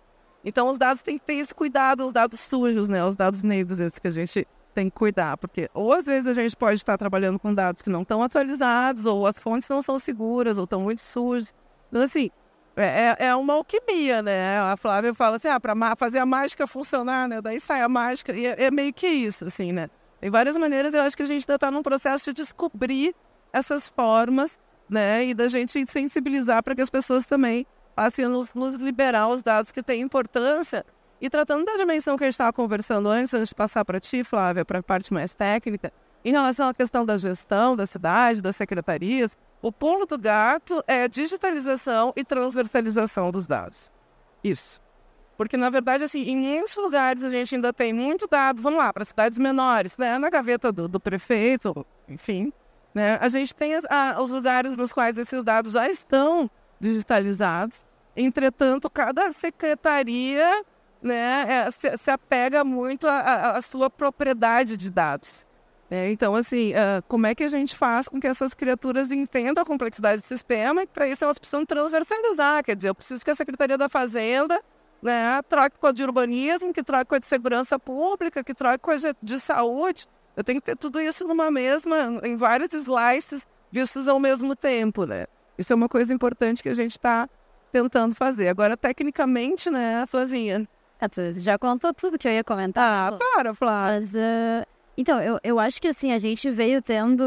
Então, os dados têm que ter esse cuidado, os dados sujos, né? Os dados negros, esses que a gente tem que cuidar, porque ou às vezes a gente pode estar trabalhando com dados que não estão atualizados, ou as fontes não são seguras, ou estão muito sujas. Então, assim, é, é, é uma alquimia, né? A Flávia fala assim, ah, para fazer a mágica funcionar, né? Daí sai a mágica, e é, é, meio que isso, assim, né? Tem várias maneiras, eu acho que a gente ainda está num processo de descobrir essas formas, né? E da gente sensibilizar para que as pessoas também passem a nos, nos liberar os dados que têm importância, e tratando da dimensão que a gente estava conversando antes, antes de passar para ti, Flávia, para a parte mais técnica, em relação à questão da gestão da cidade, das secretarias, o pulo do gato é digitalização e transversalização dos dados. Isso. Porque, na verdade, assim, em muitos lugares a gente ainda tem muito dado, vamos lá, para cidades menores, né? Na gaveta do, do prefeito, enfim, né? A gente tem a, os lugares nos quais esses dados já estão digitalizados. Entretanto, cada secretaria né, é, se, se, apega muito à sua propriedade de dados. É, então, assim, uh, como é que a gente faz com que essas criaturas entendam a complexidade do sistema e para isso elas precisam transversalizar, quer dizer, eu preciso que a Secretaria da Fazenda né, troque com a de urbanismo, que troque com a de segurança pública, que troque com a de saúde. Eu tenho que ter tudo isso numa mesma, em vários slices vistos ao mesmo tempo, né? Isso é uma coisa importante que a gente está tentando fazer. Agora, tecnicamente, né, Flavinha, é, tu já contou tudo que eu ia comentar. Ah, claro, Flávia. Mas, uh, então, eu, eu acho que assim, a gente veio tendo.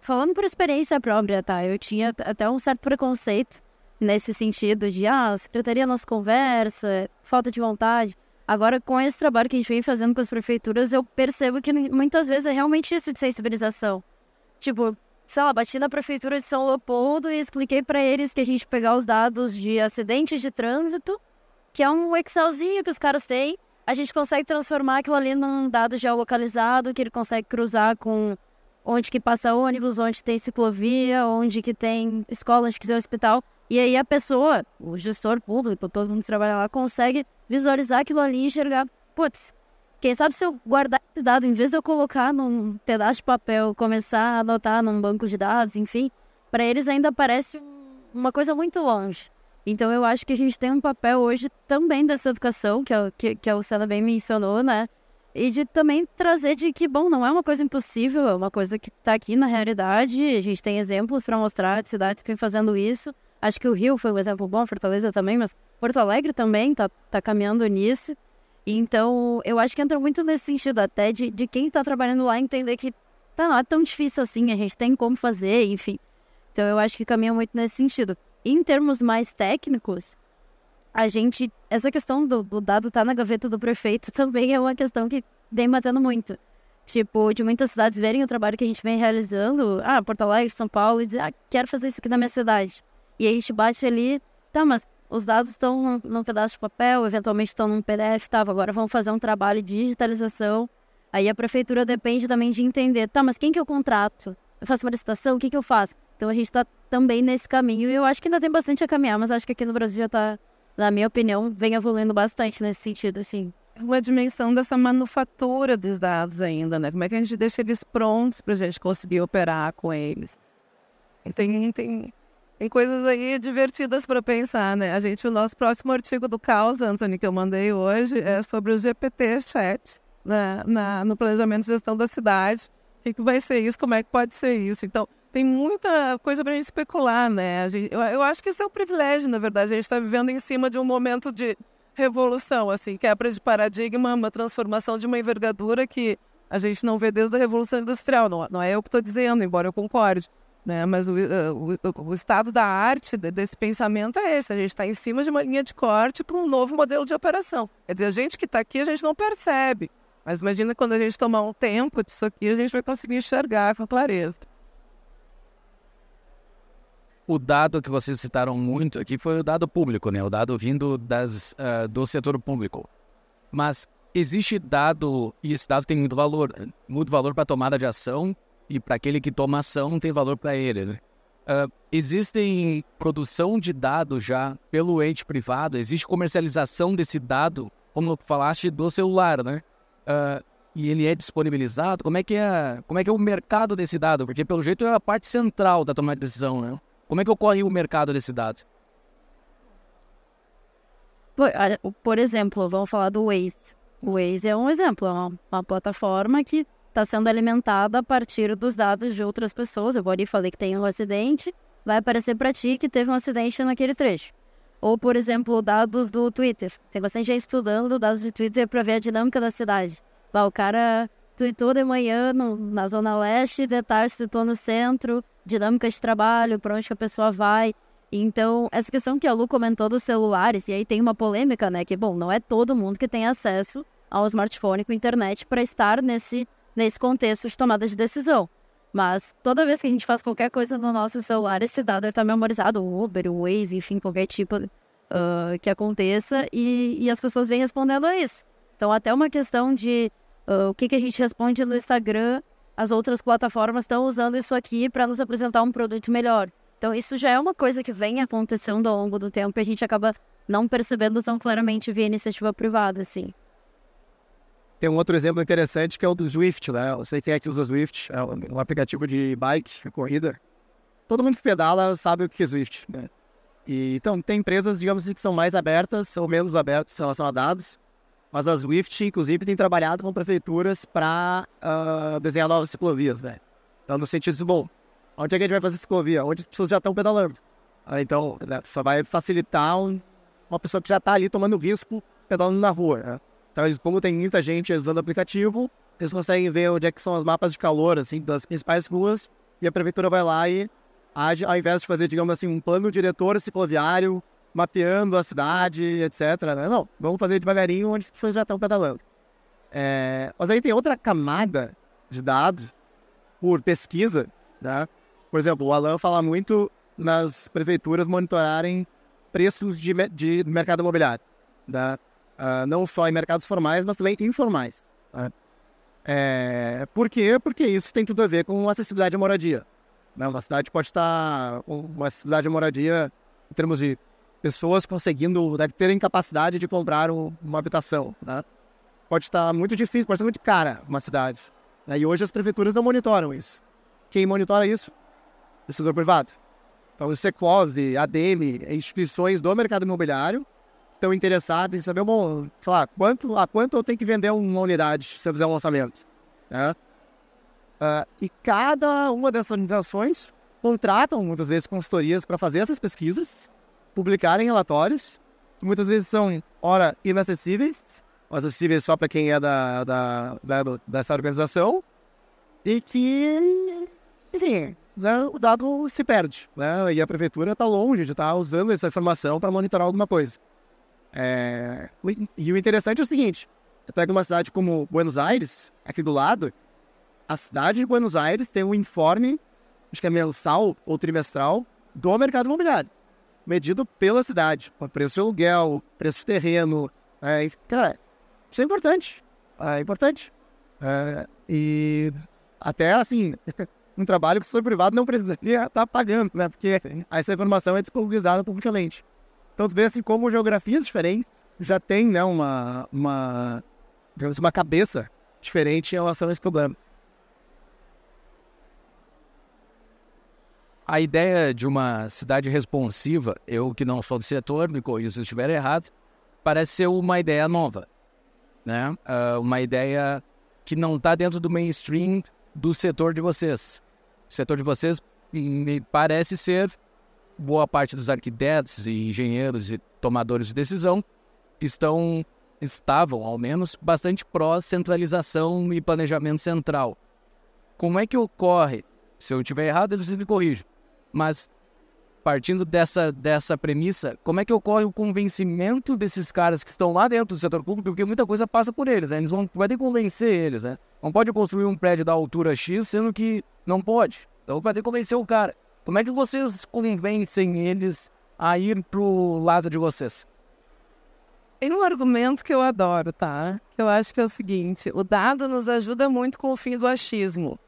Falando por experiência própria, tá? Eu tinha até um certo preconceito nesse sentido de, ah, a secretaria não se conversa, falta de vontade. Agora, com esse trabalho que a gente vem fazendo com as prefeituras, eu percebo que muitas vezes é realmente isso de sensibilização. Tipo, sei lá, bati na prefeitura de São Leopoldo e expliquei para eles que a gente pegar os dados de acidentes de trânsito que é um Excelzinho que os caras têm. A gente consegue transformar aquilo ali num dado geolocalizado, que ele consegue cruzar com onde que passa ônibus, onde tem ciclovia, onde que tem escola, onde que tem hospital. E aí a pessoa, o gestor público, todo mundo que trabalha lá, consegue visualizar aquilo ali e enxergar, putz, quem sabe se eu guardar esse dado, em vez de eu colocar num pedaço de papel, começar a anotar num banco de dados, enfim, para eles ainda parece uma coisa muito longe. Então eu acho que a gente tem um papel hoje também dessa educação, que, a, que, que a Luciana bem mencionou, né? E de também trazer de que, bom, não é uma coisa impossível, é uma coisa que está aqui na realidade. A gente tem exemplos para mostrar de cidades que vêm fazendo isso. Acho que o Rio foi um exemplo bom, Fortaleza também, mas Porto Alegre também está tá caminhando nisso. Então, eu acho que entra muito nesse sentido até de, de quem está trabalhando lá entender que tá, não é tão difícil assim, a gente tem como fazer, enfim. Então, eu acho que caminha muito nesse sentido em termos mais técnicos, a gente. Essa questão do, do dado estar tá na gaveta do prefeito também é uma questão que vem batendo muito. Tipo, de muitas cidades verem o trabalho que a gente vem realizando, ah, Porto Alegre, São Paulo, e dizer, ah, quero fazer isso aqui na minha cidade. E a gente bate ali, tá, mas os dados estão num, num pedaço de papel, eventualmente estão num PDF, tá, agora vamos fazer um trabalho de digitalização. Aí a prefeitura depende também de entender, tá, mas quem que eu contrato? Eu faço uma licitação, o que que eu faço? Então a gente está também nesse caminho. E eu acho que ainda tem bastante a caminhar, mas acho que aqui no Brasil já está, na minha opinião, vem evoluindo bastante nesse sentido, assim. Uma dimensão dessa manufatura dos dados ainda, né? Como é que a gente deixa eles prontos para a gente conseguir operar com eles? Tem, tem, tem coisas aí divertidas para pensar, né? A gente, o nosso próximo artigo do Caos, Anthony, que eu mandei hoje, é sobre o GPT-chat né? Na, no planejamento de gestão da cidade. O que, que vai ser isso? Como é que pode ser isso? Então, tem muita coisa para a gente especular, né? Gente, eu, eu, acho que isso é um privilégio, na verdade. A gente está vivendo em cima de um momento de revolução, assim, quebra de paradigma, uma transformação de uma envergadura que a gente não vê desde a Revolução Industrial. Não, não é eu que estou dizendo, embora eu concorde. Né? Mas o, o, o, estado da arte desse pensamento é esse. A gente está em cima de uma linha de corte para um novo modelo de operação. Quer dizer, a gente que está aqui, a gente não percebe. Mas imagina quando a gente tomar um tempo disso aqui, a gente vai conseguir enxergar com clareza o dado que vocês citaram muito aqui foi o dado público, né? O dado vindo das, uh, do setor público. Mas existe dado, e esse dado tem muito valor, muito valor para a tomada de ação, e para aquele que toma ação tem valor para ele, né? Uh, existem produção de dados já pelo ente privado, existe comercialização desse dado, como falaste, do celular, né? Uh, e ele é disponibilizado, como é que é, como é que é o mercado desse dado? Porque pelo jeito é a parte central da tomada de decisão, né? Como é que ocorre o mercado desse dado? Por, por exemplo, vamos falar do Waze. O Waze é um exemplo, é uma, uma plataforma que está sendo alimentada a partir dos dados de outras pessoas. Eu vou falei que tem um acidente, vai aparecer para ti que teve um acidente naquele trecho. Ou, por exemplo, dados do Twitter. Tem bastante gente estudando dados de Twitter para ver a dinâmica da cidade. Bah, o cara tweetou de manhã no, na Zona Leste, de tarde tweetou no centro, dinâmica de trabalho, para onde a pessoa vai. Então, essa questão que a Lu comentou dos celulares, e aí tem uma polêmica, né? Que, bom, não é todo mundo que tem acesso ao smartphone com internet para estar nesse, nesse contexto de tomada de decisão. Mas toda vez que a gente faz qualquer coisa no nosso celular, esse dado está memorizado, o Uber, o Waze, enfim, qualquer tipo uh, que aconteça, e, e, as pessoas vêm respondendo a isso. Então, até uma questão de uh, o que, que a gente responde no Instagram, as outras plataformas estão usando isso aqui para nos apresentar um produto melhor. Então, isso já é uma coisa que vem acontecendo ao longo do tempo e a gente acaba não percebendo tão claramente via iniciativa privada, assim. Tem um outro exemplo interessante que é o do Swift, né? Eu sei quem é que usa Swift, é um aplicativo de bike, corrida. Todo mundo que pedala sabe o que é Swift, né? E, então, tem empresas, digamos assim, que são mais abertas ou menos abertas em relação a dados, mas a Swift, inclusive, tem trabalhado com prefeituras para uh, ah, desenhar novas ciclovias, né? Então, no sentido bom, onde é que a gente vai fazer ciclovia? Onde as pessoas já estão pedalando. Ah, então, né, só vai facilitar um, uma pessoa que já está ali tomando risco pedalando na rua, né? Então, eles, como tem muita gente usando o aplicativo, eles conseguem ver onde é que são os mapas de calor, assim, das principais ruas, e a prefeitura vai lá e age, ao invés de fazer, digamos assim, um plano diretor cicloviário, mapeando a cidade, etc. Né? Não, vamos fazer devagarinho onde as pessoas já estão pedalando. É, mas aí tem outra camada de dados por pesquisa, né? Por exemplo, o Alan fala muito nas prefeituras monitorarem preços de, de mercado imobiliário. Né? Uh, não só em mercados formais, mas também informais. Né? É, por quê? Porque isso tem tudo a ver com acessibilidade à moradia. Né? Uma cidade pode estar uma acessibilidade à moradia em termos de pessoas conseguindo, deve terem capacidade de comprar um, uma habitação. Né? Pode estar muito difícil, pode ser muito cara uma cidade. Né? E hoje as prefeituras não monitoram isso. Quem monitora isso? O setor privado. Então, o Secov, ADM, instituições do mercado imobiliário estão interessados em saber, bom, sei lá, quanto, a quanto eu tenho que vender uma unidade se eu fizer um lançamento. Né? Uh, e cada uma dessas organizações contratam, muitas vezes, consultorias para fazer essas pesquisas, publicarem relatórios, que muitas vezes são, ora, inacessíveis, acessíveis só para quem é da, da, da, dessa organização, e que, enfim, né, o dado se perde, né? E a prefeitura está longe de estar tá usando essa informação para monitorar alguma coisa. É... E o interessante é o seguinte: você pega uma cidade como Buenos Aires, aqui do lado, a cidade de Buenos Aires tem um informe, acho que é mensal ou trimestral, do mercado imobiliário, medido pela cidade, o preço de aluguel, preço de terreno. É, cara, isso é importante. É importante. É, e até assim, um trabalho que o setor privado não precisaria estar pagando, né? Porque essa informação é disponibilizada publicamente. Então, tu vê assim como geografias diferentes já tem, né, uma, uma, uma cabeça diferente em relação a esse problema. A ideia de uma cidade responsiva, eu que não sou do setor, me corrija se estiver errado, parece ser uma ideia nova, né? Uh, uma ideia que não está dentro do mainstream do setor de vocês. O setor de vocês me parece ser boa parte dos arquitetos e engenheiros e tomadores de decisão estão estavam, ao menos, bastante pró-centralização e planejamento central. Como é que ocorre? Se eu estiver errado, eles me corrijam. Mas, partindo dessa, dessa premissa, como é que ocorre o convencimento desses caras que estão lá dentro do setor público? Porque muita coisa passa por eles, né? Eles vão, vai ter que convencer eles, né? Não pode construir um prédio da altura X, sendo que não pode. Então vai ter que convencer o cara. Como é que vocês convencem eles a ir pro lado de vocês? Tem um argumento que eu adoro, tá? Que eu acho que é o seguinte: o dado nos ajuda muito com o fim do achismo,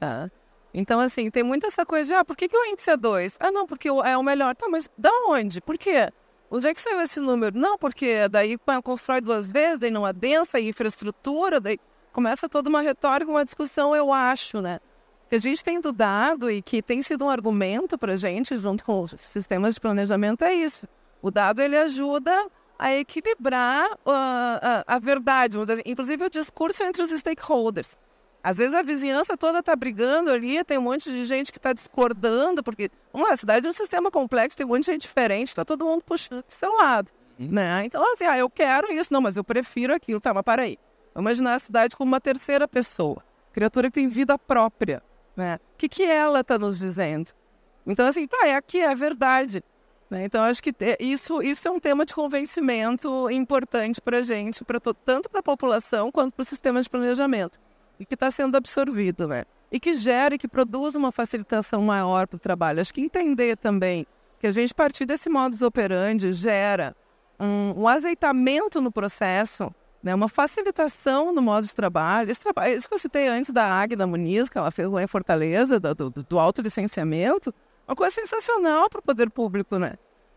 tá? Então, assim, tem muita essa coisa de, ah, por que, que o índice é 2? Ah, não, porque é o melhor. Tá, mas da onde? Por quê? Onde é que saiu esse número? Não, porque daí constrói duas vezes, daí não adensa, infraestrutura, daí começa toda uma retórica, uma discussão, eu acho, né? que a gente tem do dado e que tem sido um argumento para a gente, junto com os sistemas de planejamento, é isso. O dado ele ajuda a equilibrar uh, a, a, verdade, inclusive o discurso entre os stakeholders. Às vezes a vizinhança toda está brigando ali, tem um monte de gente que está discordando, porque uma a cidade é um sistema complexo, tem um monte de gente diferente, está todo mundo puxando para o seu lado. Uhum. Né? Então, assim, ah, eu quero isso, não, mas eu prefiro aquilo. Tá, mas para aí. Vamos imaginar a cidade como uma terceira pessoa, criatura que tem vida própria. Né? O que, que ela está nos dizendo? Então, assim, tá, é aqui, é a verdade. Né? Então, acho que isso, isso é um tema de convencimento importante para a gente, pra tanto para a população quanto para o sistema de planejamento e que está sendo absorvido, né? E que gere, que produza uma facilitação maior para o trabalho. Acho que entender também que a gente, partir desse modus operandi, gera um, um azeitamento no processo, né? uma facilitação no modo de trabalho. Esse trabalho. Isso que eu citei antes da Águida Muniz, que ela fez lá em Fortaleza, do, do, do autolicenciamento, uma coisa sensacional para o poder público, né?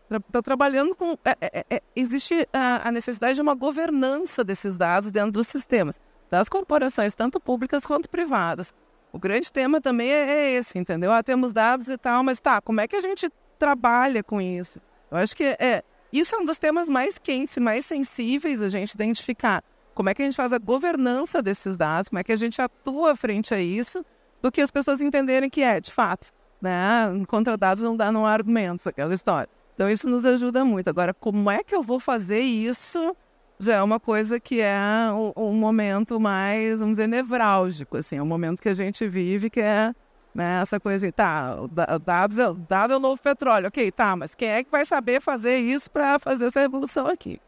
Está trabalhando com. É, é, é, existe a, a necessidade de uma governança desses dados dentro dos sistemas das corporações, tanto públicas quanto privadas. O grande tema também é, é esse, entendeu? Ah, temos dados e tal, mas tá, como é que a gente trabalha com isso? Eu acho que é, isso é um dos temas mais quentes, mais sensíveis a gente identificar. Como é que a gente faz a governança desses dados, como é que a gente atua frente a isso, do que as pessoas entenderem que é, de fato, né? Contra dados não dá não há argumentos, aquela história. Então isso nos ajuda muito. Agora, como é que eu vou fazer isso já é uma coisa que é um, um, momento mais, vamos dizer, nevrálgico, assim, é um momento que a gente vive que é né, essa coisa tá, dados é, dado é o novo petróleo, ok, tá, mas quem é que vai saber fazer isso para fazer essa revolução aqui?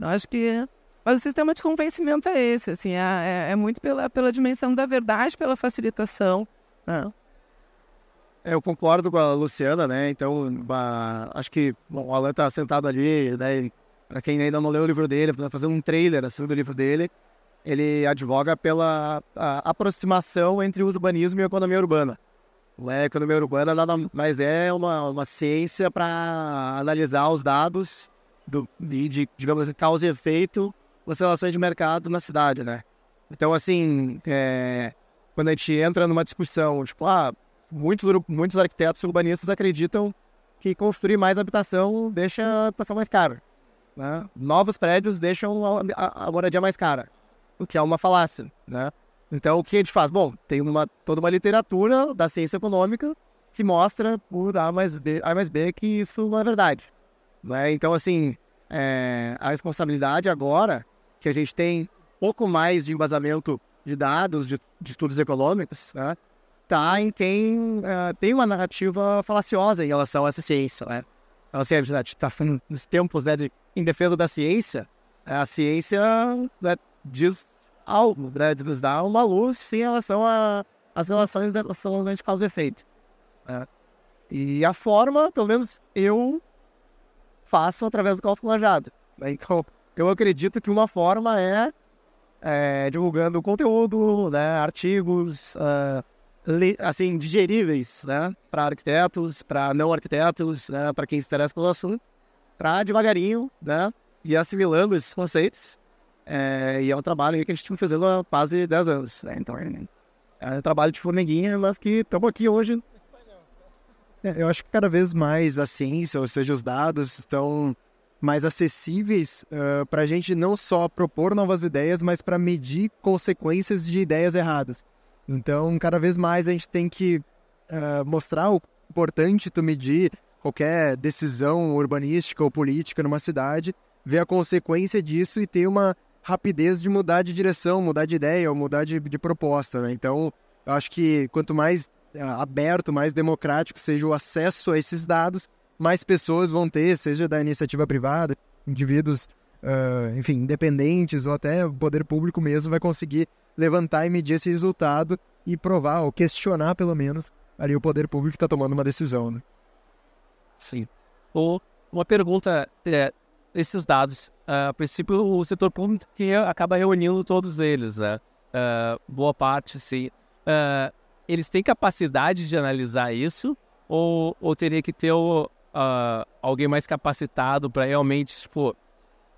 Eu acho que, mas o sistema de convencimento é esse, assim, é, é, é muito pela, pela dimensão da verdade, pela facilitação, né? Eu concordo com a Luciana, né? Então, acho que bom, o Alan está sentado ali, né? Para quem ainda não leu o livro dele, fazendo um trailer assim, do livro dele, ele advoga pela aproximação entre o urbanismo e a economia urbana. A economia urbana nada mais é uma, uma ciência para analisar os dados do, de, de, digamos causa e efeito das relações de mercado na cidade, né? Então, assim, é, quando a gente entra numa discussão, tipo, ah, muitos, muitos arquitetos urbanistas acreditam que construir mais habitação deixa a habitação mais cara. Né? Novos prédios deixam a, a, moradia mais cara, o que é uma falácia. Né? Então, o que a gente faz? Bom, tem uma, toda uma literatura da ciência econômica que mostra por A mais B, A mais B que isso não é verdade. Né? Então, assim, é, a responsabilidade agora que a gente tem pouco mais de embasamento de dados, de, de estudos econômicos, né? tá em quem uh, tem uma narrativa falaciosa em relação a essa ciência. Né? Então, assim, a gente está nos tempos né, de em defesa da ciência, a ciência né, diz algo, né, nos dá uma luz em relação às relações, relações de causa e efeito. Né? E a forma, pelo menos eu faço através do cálculo lajado. Né? Então, eu acredito que uma forma é, é divulgando conteúdo, né, artigos, uh, assim, digeríveis, né, para arquitetos, para não arquitetos, né, para quem se interessa pelo assunto para devagarinho, né, ir assimilando esses conceitos. É, e é um trabalho que a gente tem fazendo há quase 10 anos. Né? Então é, é um trabalho de formiguinha, mas que estamos aqui hoje. É, eu acho que cada vez mais a ciência, ou seja, os dados, estão mais acessíveis uh, para a gente não só propor novas ideias, mas para medir consequências de ideias erradas. Então, cada vez mais a gente tem que uh, mostrar o importante tu medir qualquer decisão urbanística ou política numa cidade, ver a consequência disso e ter uma rapidez de mudar de direção, mudar de ideia ou mudar de, de proposta, né? Então, eu acho que quanto mais é, aberto, mais democrático seja o acesso a esses dados, mais pessoas vão ter, seja da iniciativa privada, indivíduos, uh, enfim, independentes ou até o poder público mesmo vai conseguir levantar e medir esse resultado e provar ou questionar pelo menos ali o poder público que está tomando uma decisão, né? Sim. Ou uma pergunta, é, esses dados, uh, a princípio o setor público que acaba reunindo todos eles, né? Uh, boa parte, sim. Uh, eles têm capacidade de analisar isso ou, ou teria que ter o, alguém mais capacitado para realmente, tipo,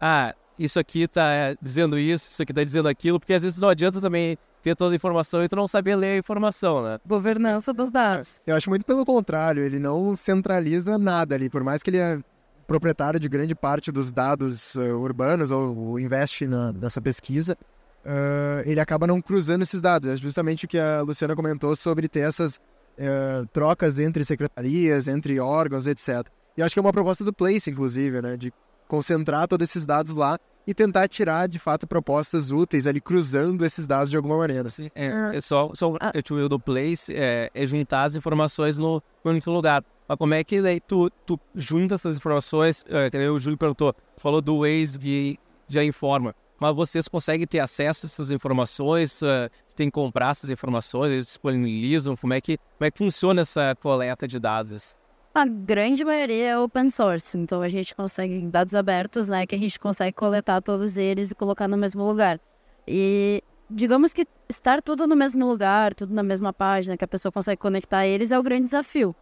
ah, isso aqui está dizendo isso, isso aqui está dizendo aquilo, porque às vezes não adianta também ter toda a informação e tu não saber ler a informação, né? Governança dos dados. Eu acho muito pelo contrário, ele não centraliza nada ali, por mais que ele proprietário de grande parte dos dados uh, urbanos ou investe na, nessa pesquisa, uh, ele acaba não cruzando esses dados. É justamente o que a Luciana comentou sobre ter essas uh, trocas entre secretarias, entre órgãos, etc. E acho que é uma proposta do Place, inclusive, né, de concentrar todos esses dados lá e tentar tirar, de fato, propostas úteis ali, cruzando esses dados de alguma maneira. Sim, é, é só, só ah. eu do Place é, é, juntar as informações no, no único lugar. Mas como é que daí tu, tu junta essas informações? É, o Júlio perguntou, falou do Waze que já informa. Mas vocês conseguem ter acesso a essas informações? Uh, tem que comprar essas informações? Eles disponibilizam? Como é que, como é que funciona essa coleta de dados? A grande maioria é open source, então a gente consegue dados abertos, né, que a gente consegue coletar todos eles e colocar no mesmo lugar. E digamos que estar tudo no mesmo lugar, tudo na mesma página, que a pessoa consegue conectar eles é o grande desafio.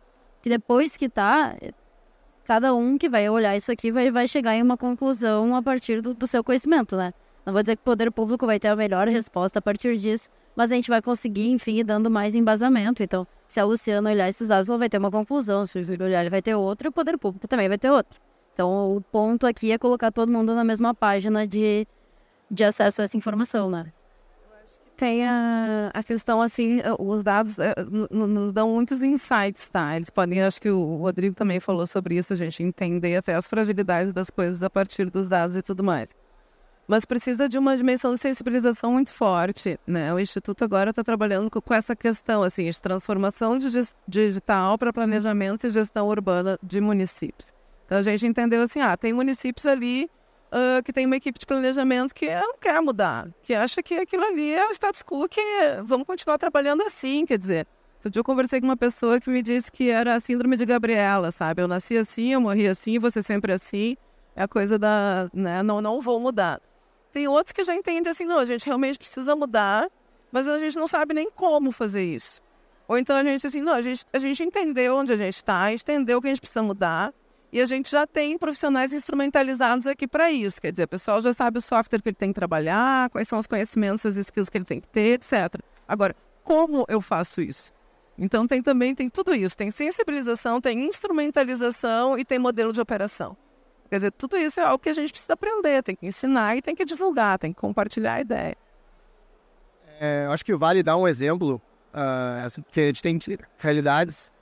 Que depois que tá, cada um que vai olhar isso aqui vai, vai chegar em uma conclusão a partir do, do seu conhecimento, né? Não vou dizer que o poder público vai ter a melhor resposta a partir disso, mas a gente vai conseguir, enfim, dando mais embasamento. Então, se a Luciana olhar esses dados, ela vai ter uma conclusão. Se o Júlio olhar, ele vai ter outra, e o poder público também vai ter outra. Então, o ponto aqui é colocar todo mundo na mesma página de, de acesso a essa informação, né? Tem a, a questão, assim, os dados é, nos dão muitos insights, tá? Eles podem, acho que o Rodrigo também falou sobre isso, a gente entender até as fragilidades das coisas a partir dos dados e tudo mais mas precisa de uma dimensão de sensibilização muito forte, né? O Instituto agora está trabalhando com, essa questão, assim, de transformação de digital para planejamento e gestão urbana de municípios. Então a gente entendeu assim, ah, tem municípios ali uh, que tem uma equipe de planejamento que não quer mudar, que acha que aquilo ali é o status quo, que vamos continuar trabalhando assim, quer dizer. Outro dia eu conversei com uma pessoa que me disse que era a síndrome de Gabriela, sabe? Eu nasci assim, eu morri assim, você sempre assim. É a coisa da, né, não, não vou mudar. Tem outros que já entendem assim, não, a gente realmente precisa mudar, mas a gente não sabe nem como fazer isso. Ou então a gente assim, não, a gente, a gente entendeu onde a gente está, entendeu o que a gente precisa mudar, e a gente já tem profissionais instrumentalizados aqui para isso. Quer dizer, o pessoal já sabe o software que ele tem que trabalhar, quais são os conhecimentos, as skills que ele tem que ter, etc. Agora, como eu faço isso? Então tem também tem tudo isso, tem sensibilização, tem instrumentalização e tem modelo de operação. Quer dizer, tudo isso é algo que a gente precisa aprender, tem que ensinar e tem que divulgar, tem que compartilhar a ideia. É, acho que vale dar um exemplo, uh, assim, que a gente tem realidades,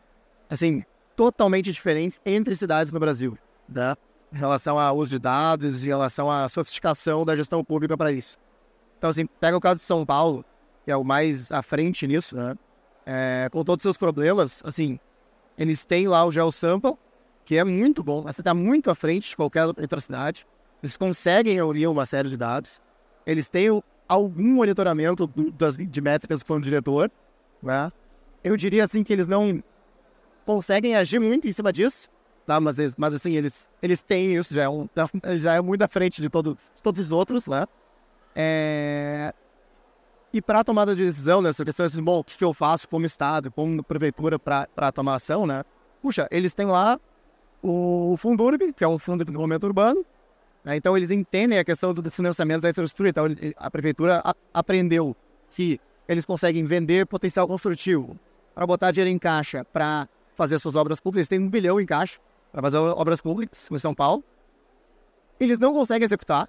assim, totalmente diferentes entre cidades no Brasil, né? Em relação ao uso de dados, em relação à sofisticação da gestão pública para isso. Então, assim, pega o caso de São Paulo, que é o mais à frente nisso, né? É, com todos os seus problemas, assim, eles têm lá o GeoSample, que é muito bom. Você está muito à frente de qualquer outra cidade. Eles conseguem reunir uma série de dados. Eles têm algum monitoramento das, de métricas do plano diretor. Né? Eu diria assim que eles não conseguem agir muito em cima disso. Tá? Mas, mas assim, eles, eles têm isso, já é, um, já é muito à frente de, todo, de todos os outros. Né? É... E para a tomada de decisão, nessa questão assim, bom, o que eu faço como Estado, como prefeitura para tomar ação, né? Puxa, eles têm lá o Fundurb, que é um fundo de desenvolvimento urbano. Né? Então, eles entendem a questão do financiamento da infraestrutura. Então, a prefeitura a, aprendeu que eles conseguem vender potencial construtivo para botar dinheiro em caixa para fazer suas obras públicas. Eles têm um bilhão em caixa para fazer obras públicas em São Paulo. Eles não conseguem executar.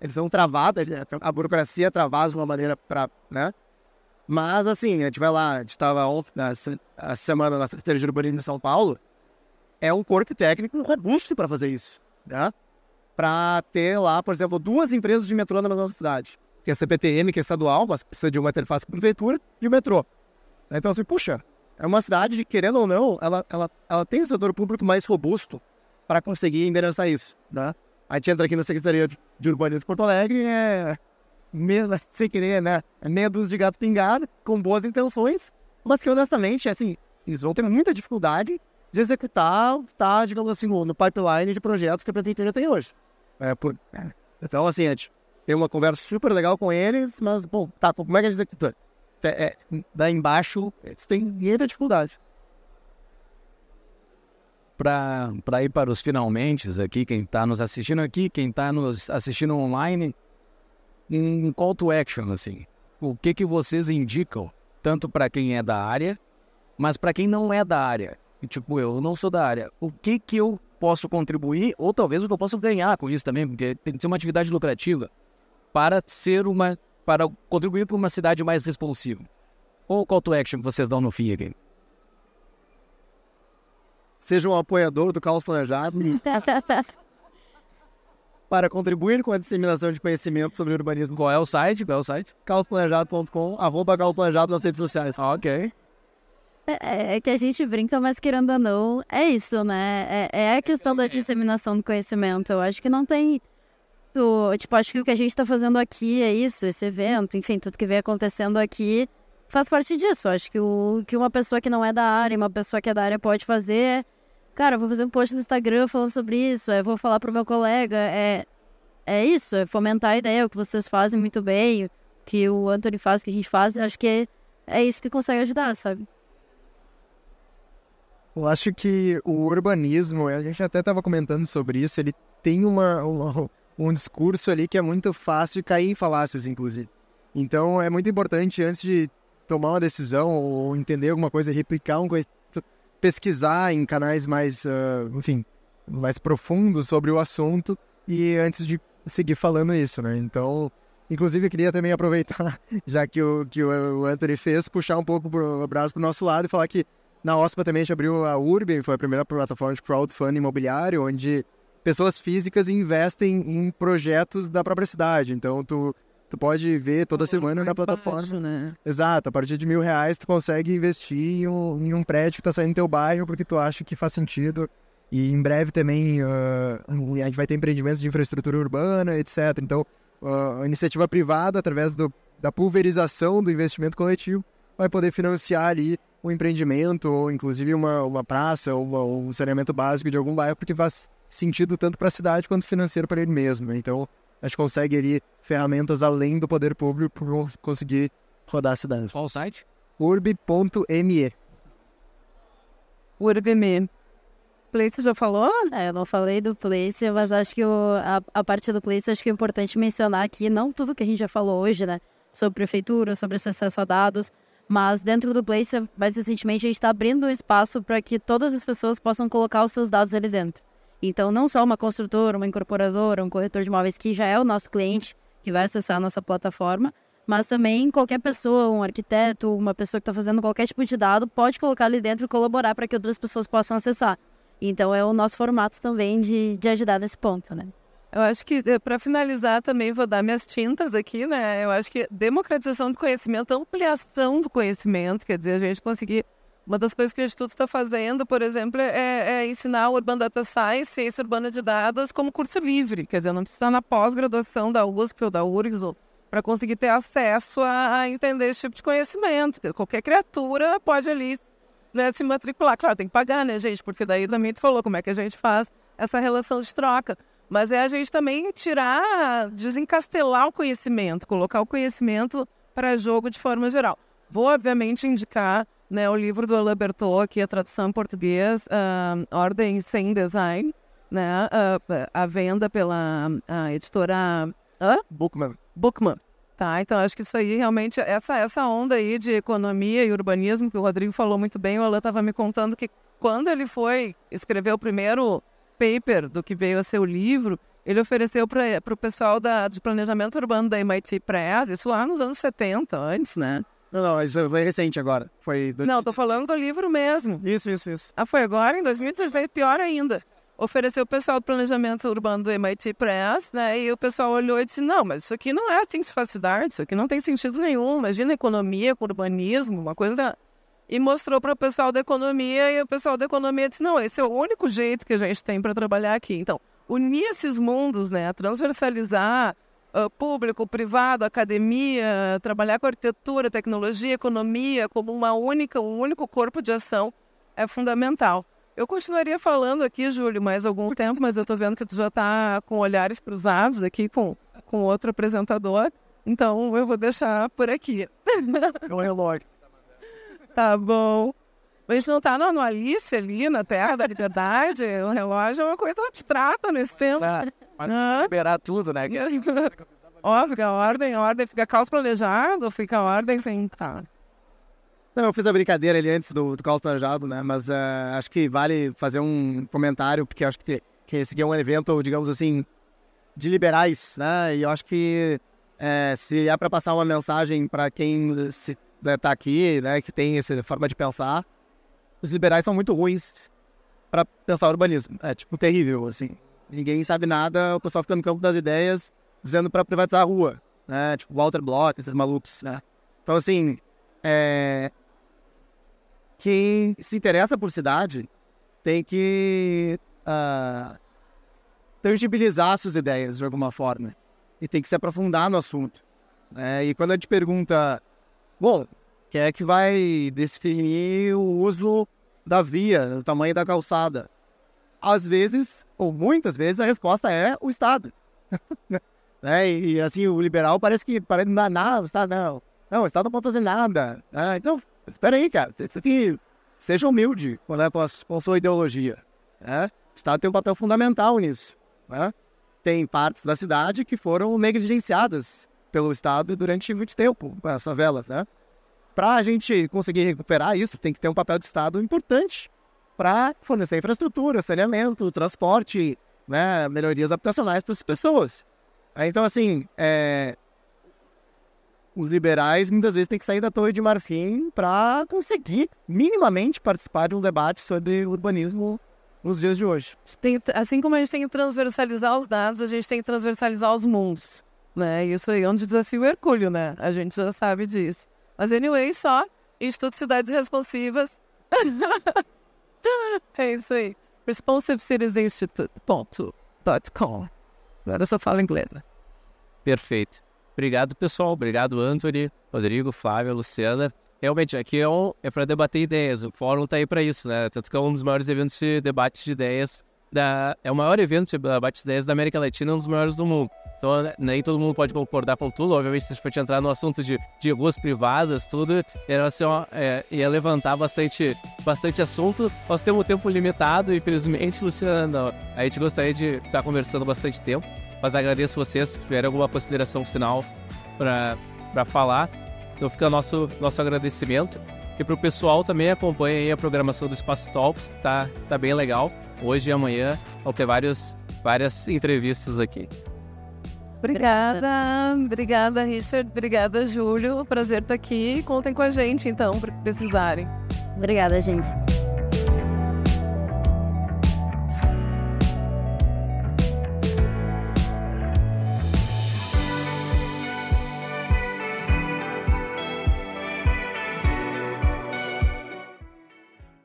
eles são travados, a burocracia é travada de uma maneira para. Né? Mas, assim, a gente vai lá, a gente estava ontem, a semana na Secretaria de Urbanismo de São Paulo, é um corpo técnico robusto para fazer isso, né? Para ter lá, por exemplo, duas empresas de metrô na mesma cidade, que é a CPTM, que é estadual, mas precisa de uma interface com a prefeitura, e o metrô. Então, assim, puxa, é uma cidade que, querendo ou não, ela, ela, ela tem um setor público mais robusto para conseguir endereçar isso, né? A gente entra aqui na Secretaria de Urbanismo de Porto Alegre é sem querer, né? É meia dúzia de gato pingado, com boas intenções, mas que honestamente, assim, eles vão ter muita dificuldade de executar, tá, digamos assim, no pipeline de projetos que a prefeitura tem hoje. É, por, é. Então, assim, a gente tem uma conversa super legal com eles, mas, bom, tá, como é que a gente executa? É, é, daí embaixo, eles têm muita dificuldade. Para ir para os finalmente aqui, quem está nos assistindo aqui, quem está nos assistindo online, um call to action, assim. O que, que vocês indicam, tanto para quem é da área, mas para quem não é da área? Tipo, eu não sou da área. O que que eu posso contribuir ou talvez o que eu posso ganhar com isso também, porque tem que ser uma atividade lucrativa para ser uma para contribuir para uma cidade mais responsiva. Qual o call to action que vocês dão no fim aqui? Seja um apoiador do Caos Planejado para contribuir com a disseminação de conhecimento sobre urbanismo. Qual é o site? Qual é o site? caosplanejado.com, arroba caosplanejado nas redes sociais. Ok. É, é que a gente brinca, mas querendo ou não, é isso, né? É, é a questão da disseminação do conhecimento. Eu acho que não tem. Tu, tipo, acho que o que a gente tá fazendo aqui é isso, esse evento, enfim, tudo que vem acontecendo aqui faz parte disso. Acho que o que uma pessoa que não é da área, uma pessoa que é da área pode fazer. Cara, eu vou fazer um post no Instagram falando sobre isso, eu vou falar pro meu colega. É, é isso, é fomentar a ideia, o que vocês fazem muito bem, o que o Anthony faz, o que a gente faz. Acho que é, é isso que consegue ajudar, sabe? Eu acho que o urbanismo, a gente até estava comentando sobre isso, ele tem uma, uma, um discurso ali que é muito fácil de cair em falácias, inclusive. Então é muito importante, antes de tomar uma decisão ou entender alguma coisa, replicar um pesquisar em canais mais, uh, enfim, mais profundos sobre o assunto e antes de seguir falando isso, né? Então, inclusive eu queria também aproveitar, já que o, que o Anthony fez, puxar um pouco o braço para o nosso lado e falar que na OSPA também a gente abriu a Urban, foi a primeira plataforma de crowdfunding imobiliário, onde pessoas físicas investem em projetos da própria cidade. Então, tu, tu pode ver toda semana na plataforma. Baixo, né? Exato, a partir de mil reais tu consegue investir em um, em um prédio que está saindo do teu bairro porque tu acha que faz sentido. E em breve também uh, a gente vai ter empreendimentos de infraestrutura urbana, etc. Então, uh, a iniciativa privada, através do, da pulverização do investimento coletivo, vai poder financiar ali um empreendimento, ou inclusive uma, uma praça, ou uma, um saneamento básico de algum bairro, porque faz sentido tanto para a cidade quanto financeiro para ele mesmo. Então, a gente consegue ali ferramentas além do poder público para conseguir rodar a cidade. Qual o site? urb.me. Urbime. Place já falou? É, eu não falei do Place, mas acho que o, a, a parte do Place acho que é importante mencionar aqui, não tudo que a gente já falou hoje, né? Sobre prefeitura, sobre esse acesso a dados, mas dentro do Place, mais recentemente, a gente está abrindo um espaço para que todas as pessoas possam colocar os seus dados ali dentro. Então, não só uma construtora, uma incorporadora, um corretor de imóveis que já é o nosso cliente, que vai acessar a nossa plataforma, mas também qualquer pessoa, um arquiteto, uma pessoa que está fazendo qualquer tipo de dado, pode colocar ali dentro e colaborar para que outras pessoas possam acessar. Então, é o nosso formato também de, de ajudar nesse ponto, né? Eu acho que, para finalizar, também vou dar minhas tintas aqui, né? Eu acho que democratização do conhecimento, ampliação do conhecimento, quer dizer, a gente conseguir. Uma das coisas que o Instituto está fazendo, por exemplo, é, é, ensinar o Urban Data Science, ciência urbana de dados, como curso livre. Quer dizer, não precisa na pós-graduação da USP ou da URGS para conseguir ter acesso a, a, entender esse tipo de conhecimento. Qualquer criatura pode ali né, se matricular. Claro, tem que pagar, né, gente? Porque daí também tu falou como é que a gente faz essa relação de troca. Mas é a gente também tirar, desencastelar o conhecimento, colocar o conhecimento para jogo de forma geral. Vou, obviamente, indicar né, o livro do Alain Bertot, é a tradução em português, uh, Ordem Sem Design, né, uh, a venda pela uh, editora uh? Bookman. Bookman. Tá, então acho que isso aí realmente, essa, essa onda aí de economia e urbanismo, que o Rodrigo falou muito bem, o Alain estava me contando que quando ele foi escrever o primeiro paper do que veio a ser o livro, ele ofereceu para o pessoal da, de planejamento urbano da MIT Press, isso lá nos anos 70, antes, né? Não, não, isso foi recente agora. Foi Não, tô falando do livro mesmo. Isso, isso, isso. Ah, foi agora, em 2016, pior ainda. Ofereceu o pessoal do planejamento urbano do MIT Press, né? E o pessoal olhou e disse: não, mas isso aqui não é assim que se faz cidade, isso aqui não tem sentido nenhum. Imagina economia com urbanismo, uma coisa e mostrou para o pessoal da economia e o pessoal da economia disse não esse é o único jeito que a gente tem para trabalhar aqui. Então unir esses mundos né transversalizar uh, público privado academia trabalhar com arquitetura tecnologia economia como uma única um único corpo de ação é fundamental. Eu continuaria falando aqui Júlio mais algum tempo mas eu estou vendo que tu já está com olhares cruzados aqui com com outro apresentador então eu vou deixar por aqui. É um relógio Tá bom. A gente não tá no, no Alice ali, na Terra da Liberdade. O relógio é uma coisa abstrata nesse tempo. Claro, mas ah. liberar tudo, né? Ó, fica a ordem, a ordem fica caos planejado, fica a ordem sem. Tá. Não, eu fiz a brincadeira ali antes do, do caos planejado, né? Mas uh, acho que vale fazer um comentário, porque acho que, te, que esse aqui é um evento, digamos assim, de liberais, né? E eu acho que é, se é para passar uma mensagem para quem está né, tá aqui, né, que tem essa forma de pensar, os liberais são muito ruins para pensar urbanismo. É tipo terrível, assim. Ninguém sabe nada, o pessoal fica no campo das ideias dizendo para privatizar a rua, né? Tipo Walter Block, esses malucos, né? Então assim, é... quem se interessa por cidade tem que uh, tangibilizar suas ideias de alguma forma e tem que se aprofundar no assunto. Né? E quando a gente pergunta, bom, quem é que vai definir o uso da via, o tamanho da calçada? Às vezes, ou muitas vezes, a resposta é o Estado. né? E, e, assim, o liberal parece que parece, não, não, o Estado não. Não, o Estado não pode fazer nada. Ah, então, espera aí, cara. Você tem seja humilde com a, com a sua ideologia. Né? O Estado tem um papel fundamental nisso. Né? Tem partes da cidade que foram negligenciadas pelo Estado durante muito tempo, as favelas, né? Para a gente conseguir recuperar isso, tem que ter um papel do Estado importante para fornecer infraestrutura, saneamento, transporte, né, melhorias habitacionais para as pessoas. Então, assim, é... os liberais muitas vezes têm que sair da Torre de Marfim para conseguir minimamente participar de um debate sobre urbanismo nos dias de hoje. Tem, assim como a gente tem que transversalizar os dados, a gente tem que transversalizar os mundos. Né? Isso aí é um desafio hercúleo, né? A gente já sabe disso. Mas, anyway, só Instituto Cidades Responsivas. é isso aí. ResponsiveCitiesInstitute.com Agora eu só falo inglês. Né? Perfeito. Obrigado, pessoal. Obrigado, Anthony, Rodrigo, Flávia, Luciana realmente, aqui é, um, é para debater ideias. O fórum está aí para isso, né? Tanto que é um dos maiores eventos de debate de ideias. Da, é o maior evento de debate de ideias da América Latina, um dos maiores do mundo. Então, né, nem todo mundo pode concordar com tudo. Obviamente, se a gente entrar no assunto de, de ruas privadas, tudo, era assim, ó, é, ia levantar bastante, bastante assunto. Nós temos um tempo limitado, infelizmente, Luciano. A gente gostaria de estar conversando bastante tempo, mas agradeço vocês se tiverem alguma consideração final para falar. Então fica nosso, nosso agradecimento. E para o pessoal também acompanha a programação do Espaço Talks, que tá, tá bem legal. Hoje e amanhã vão ter vários, várias entrevistas aqui. Obrigada, obrigada, Richard. Obrigada, Júlio. Prazer estar aqui. Contem com a gente, então, para precisarem. Obrigada, gente.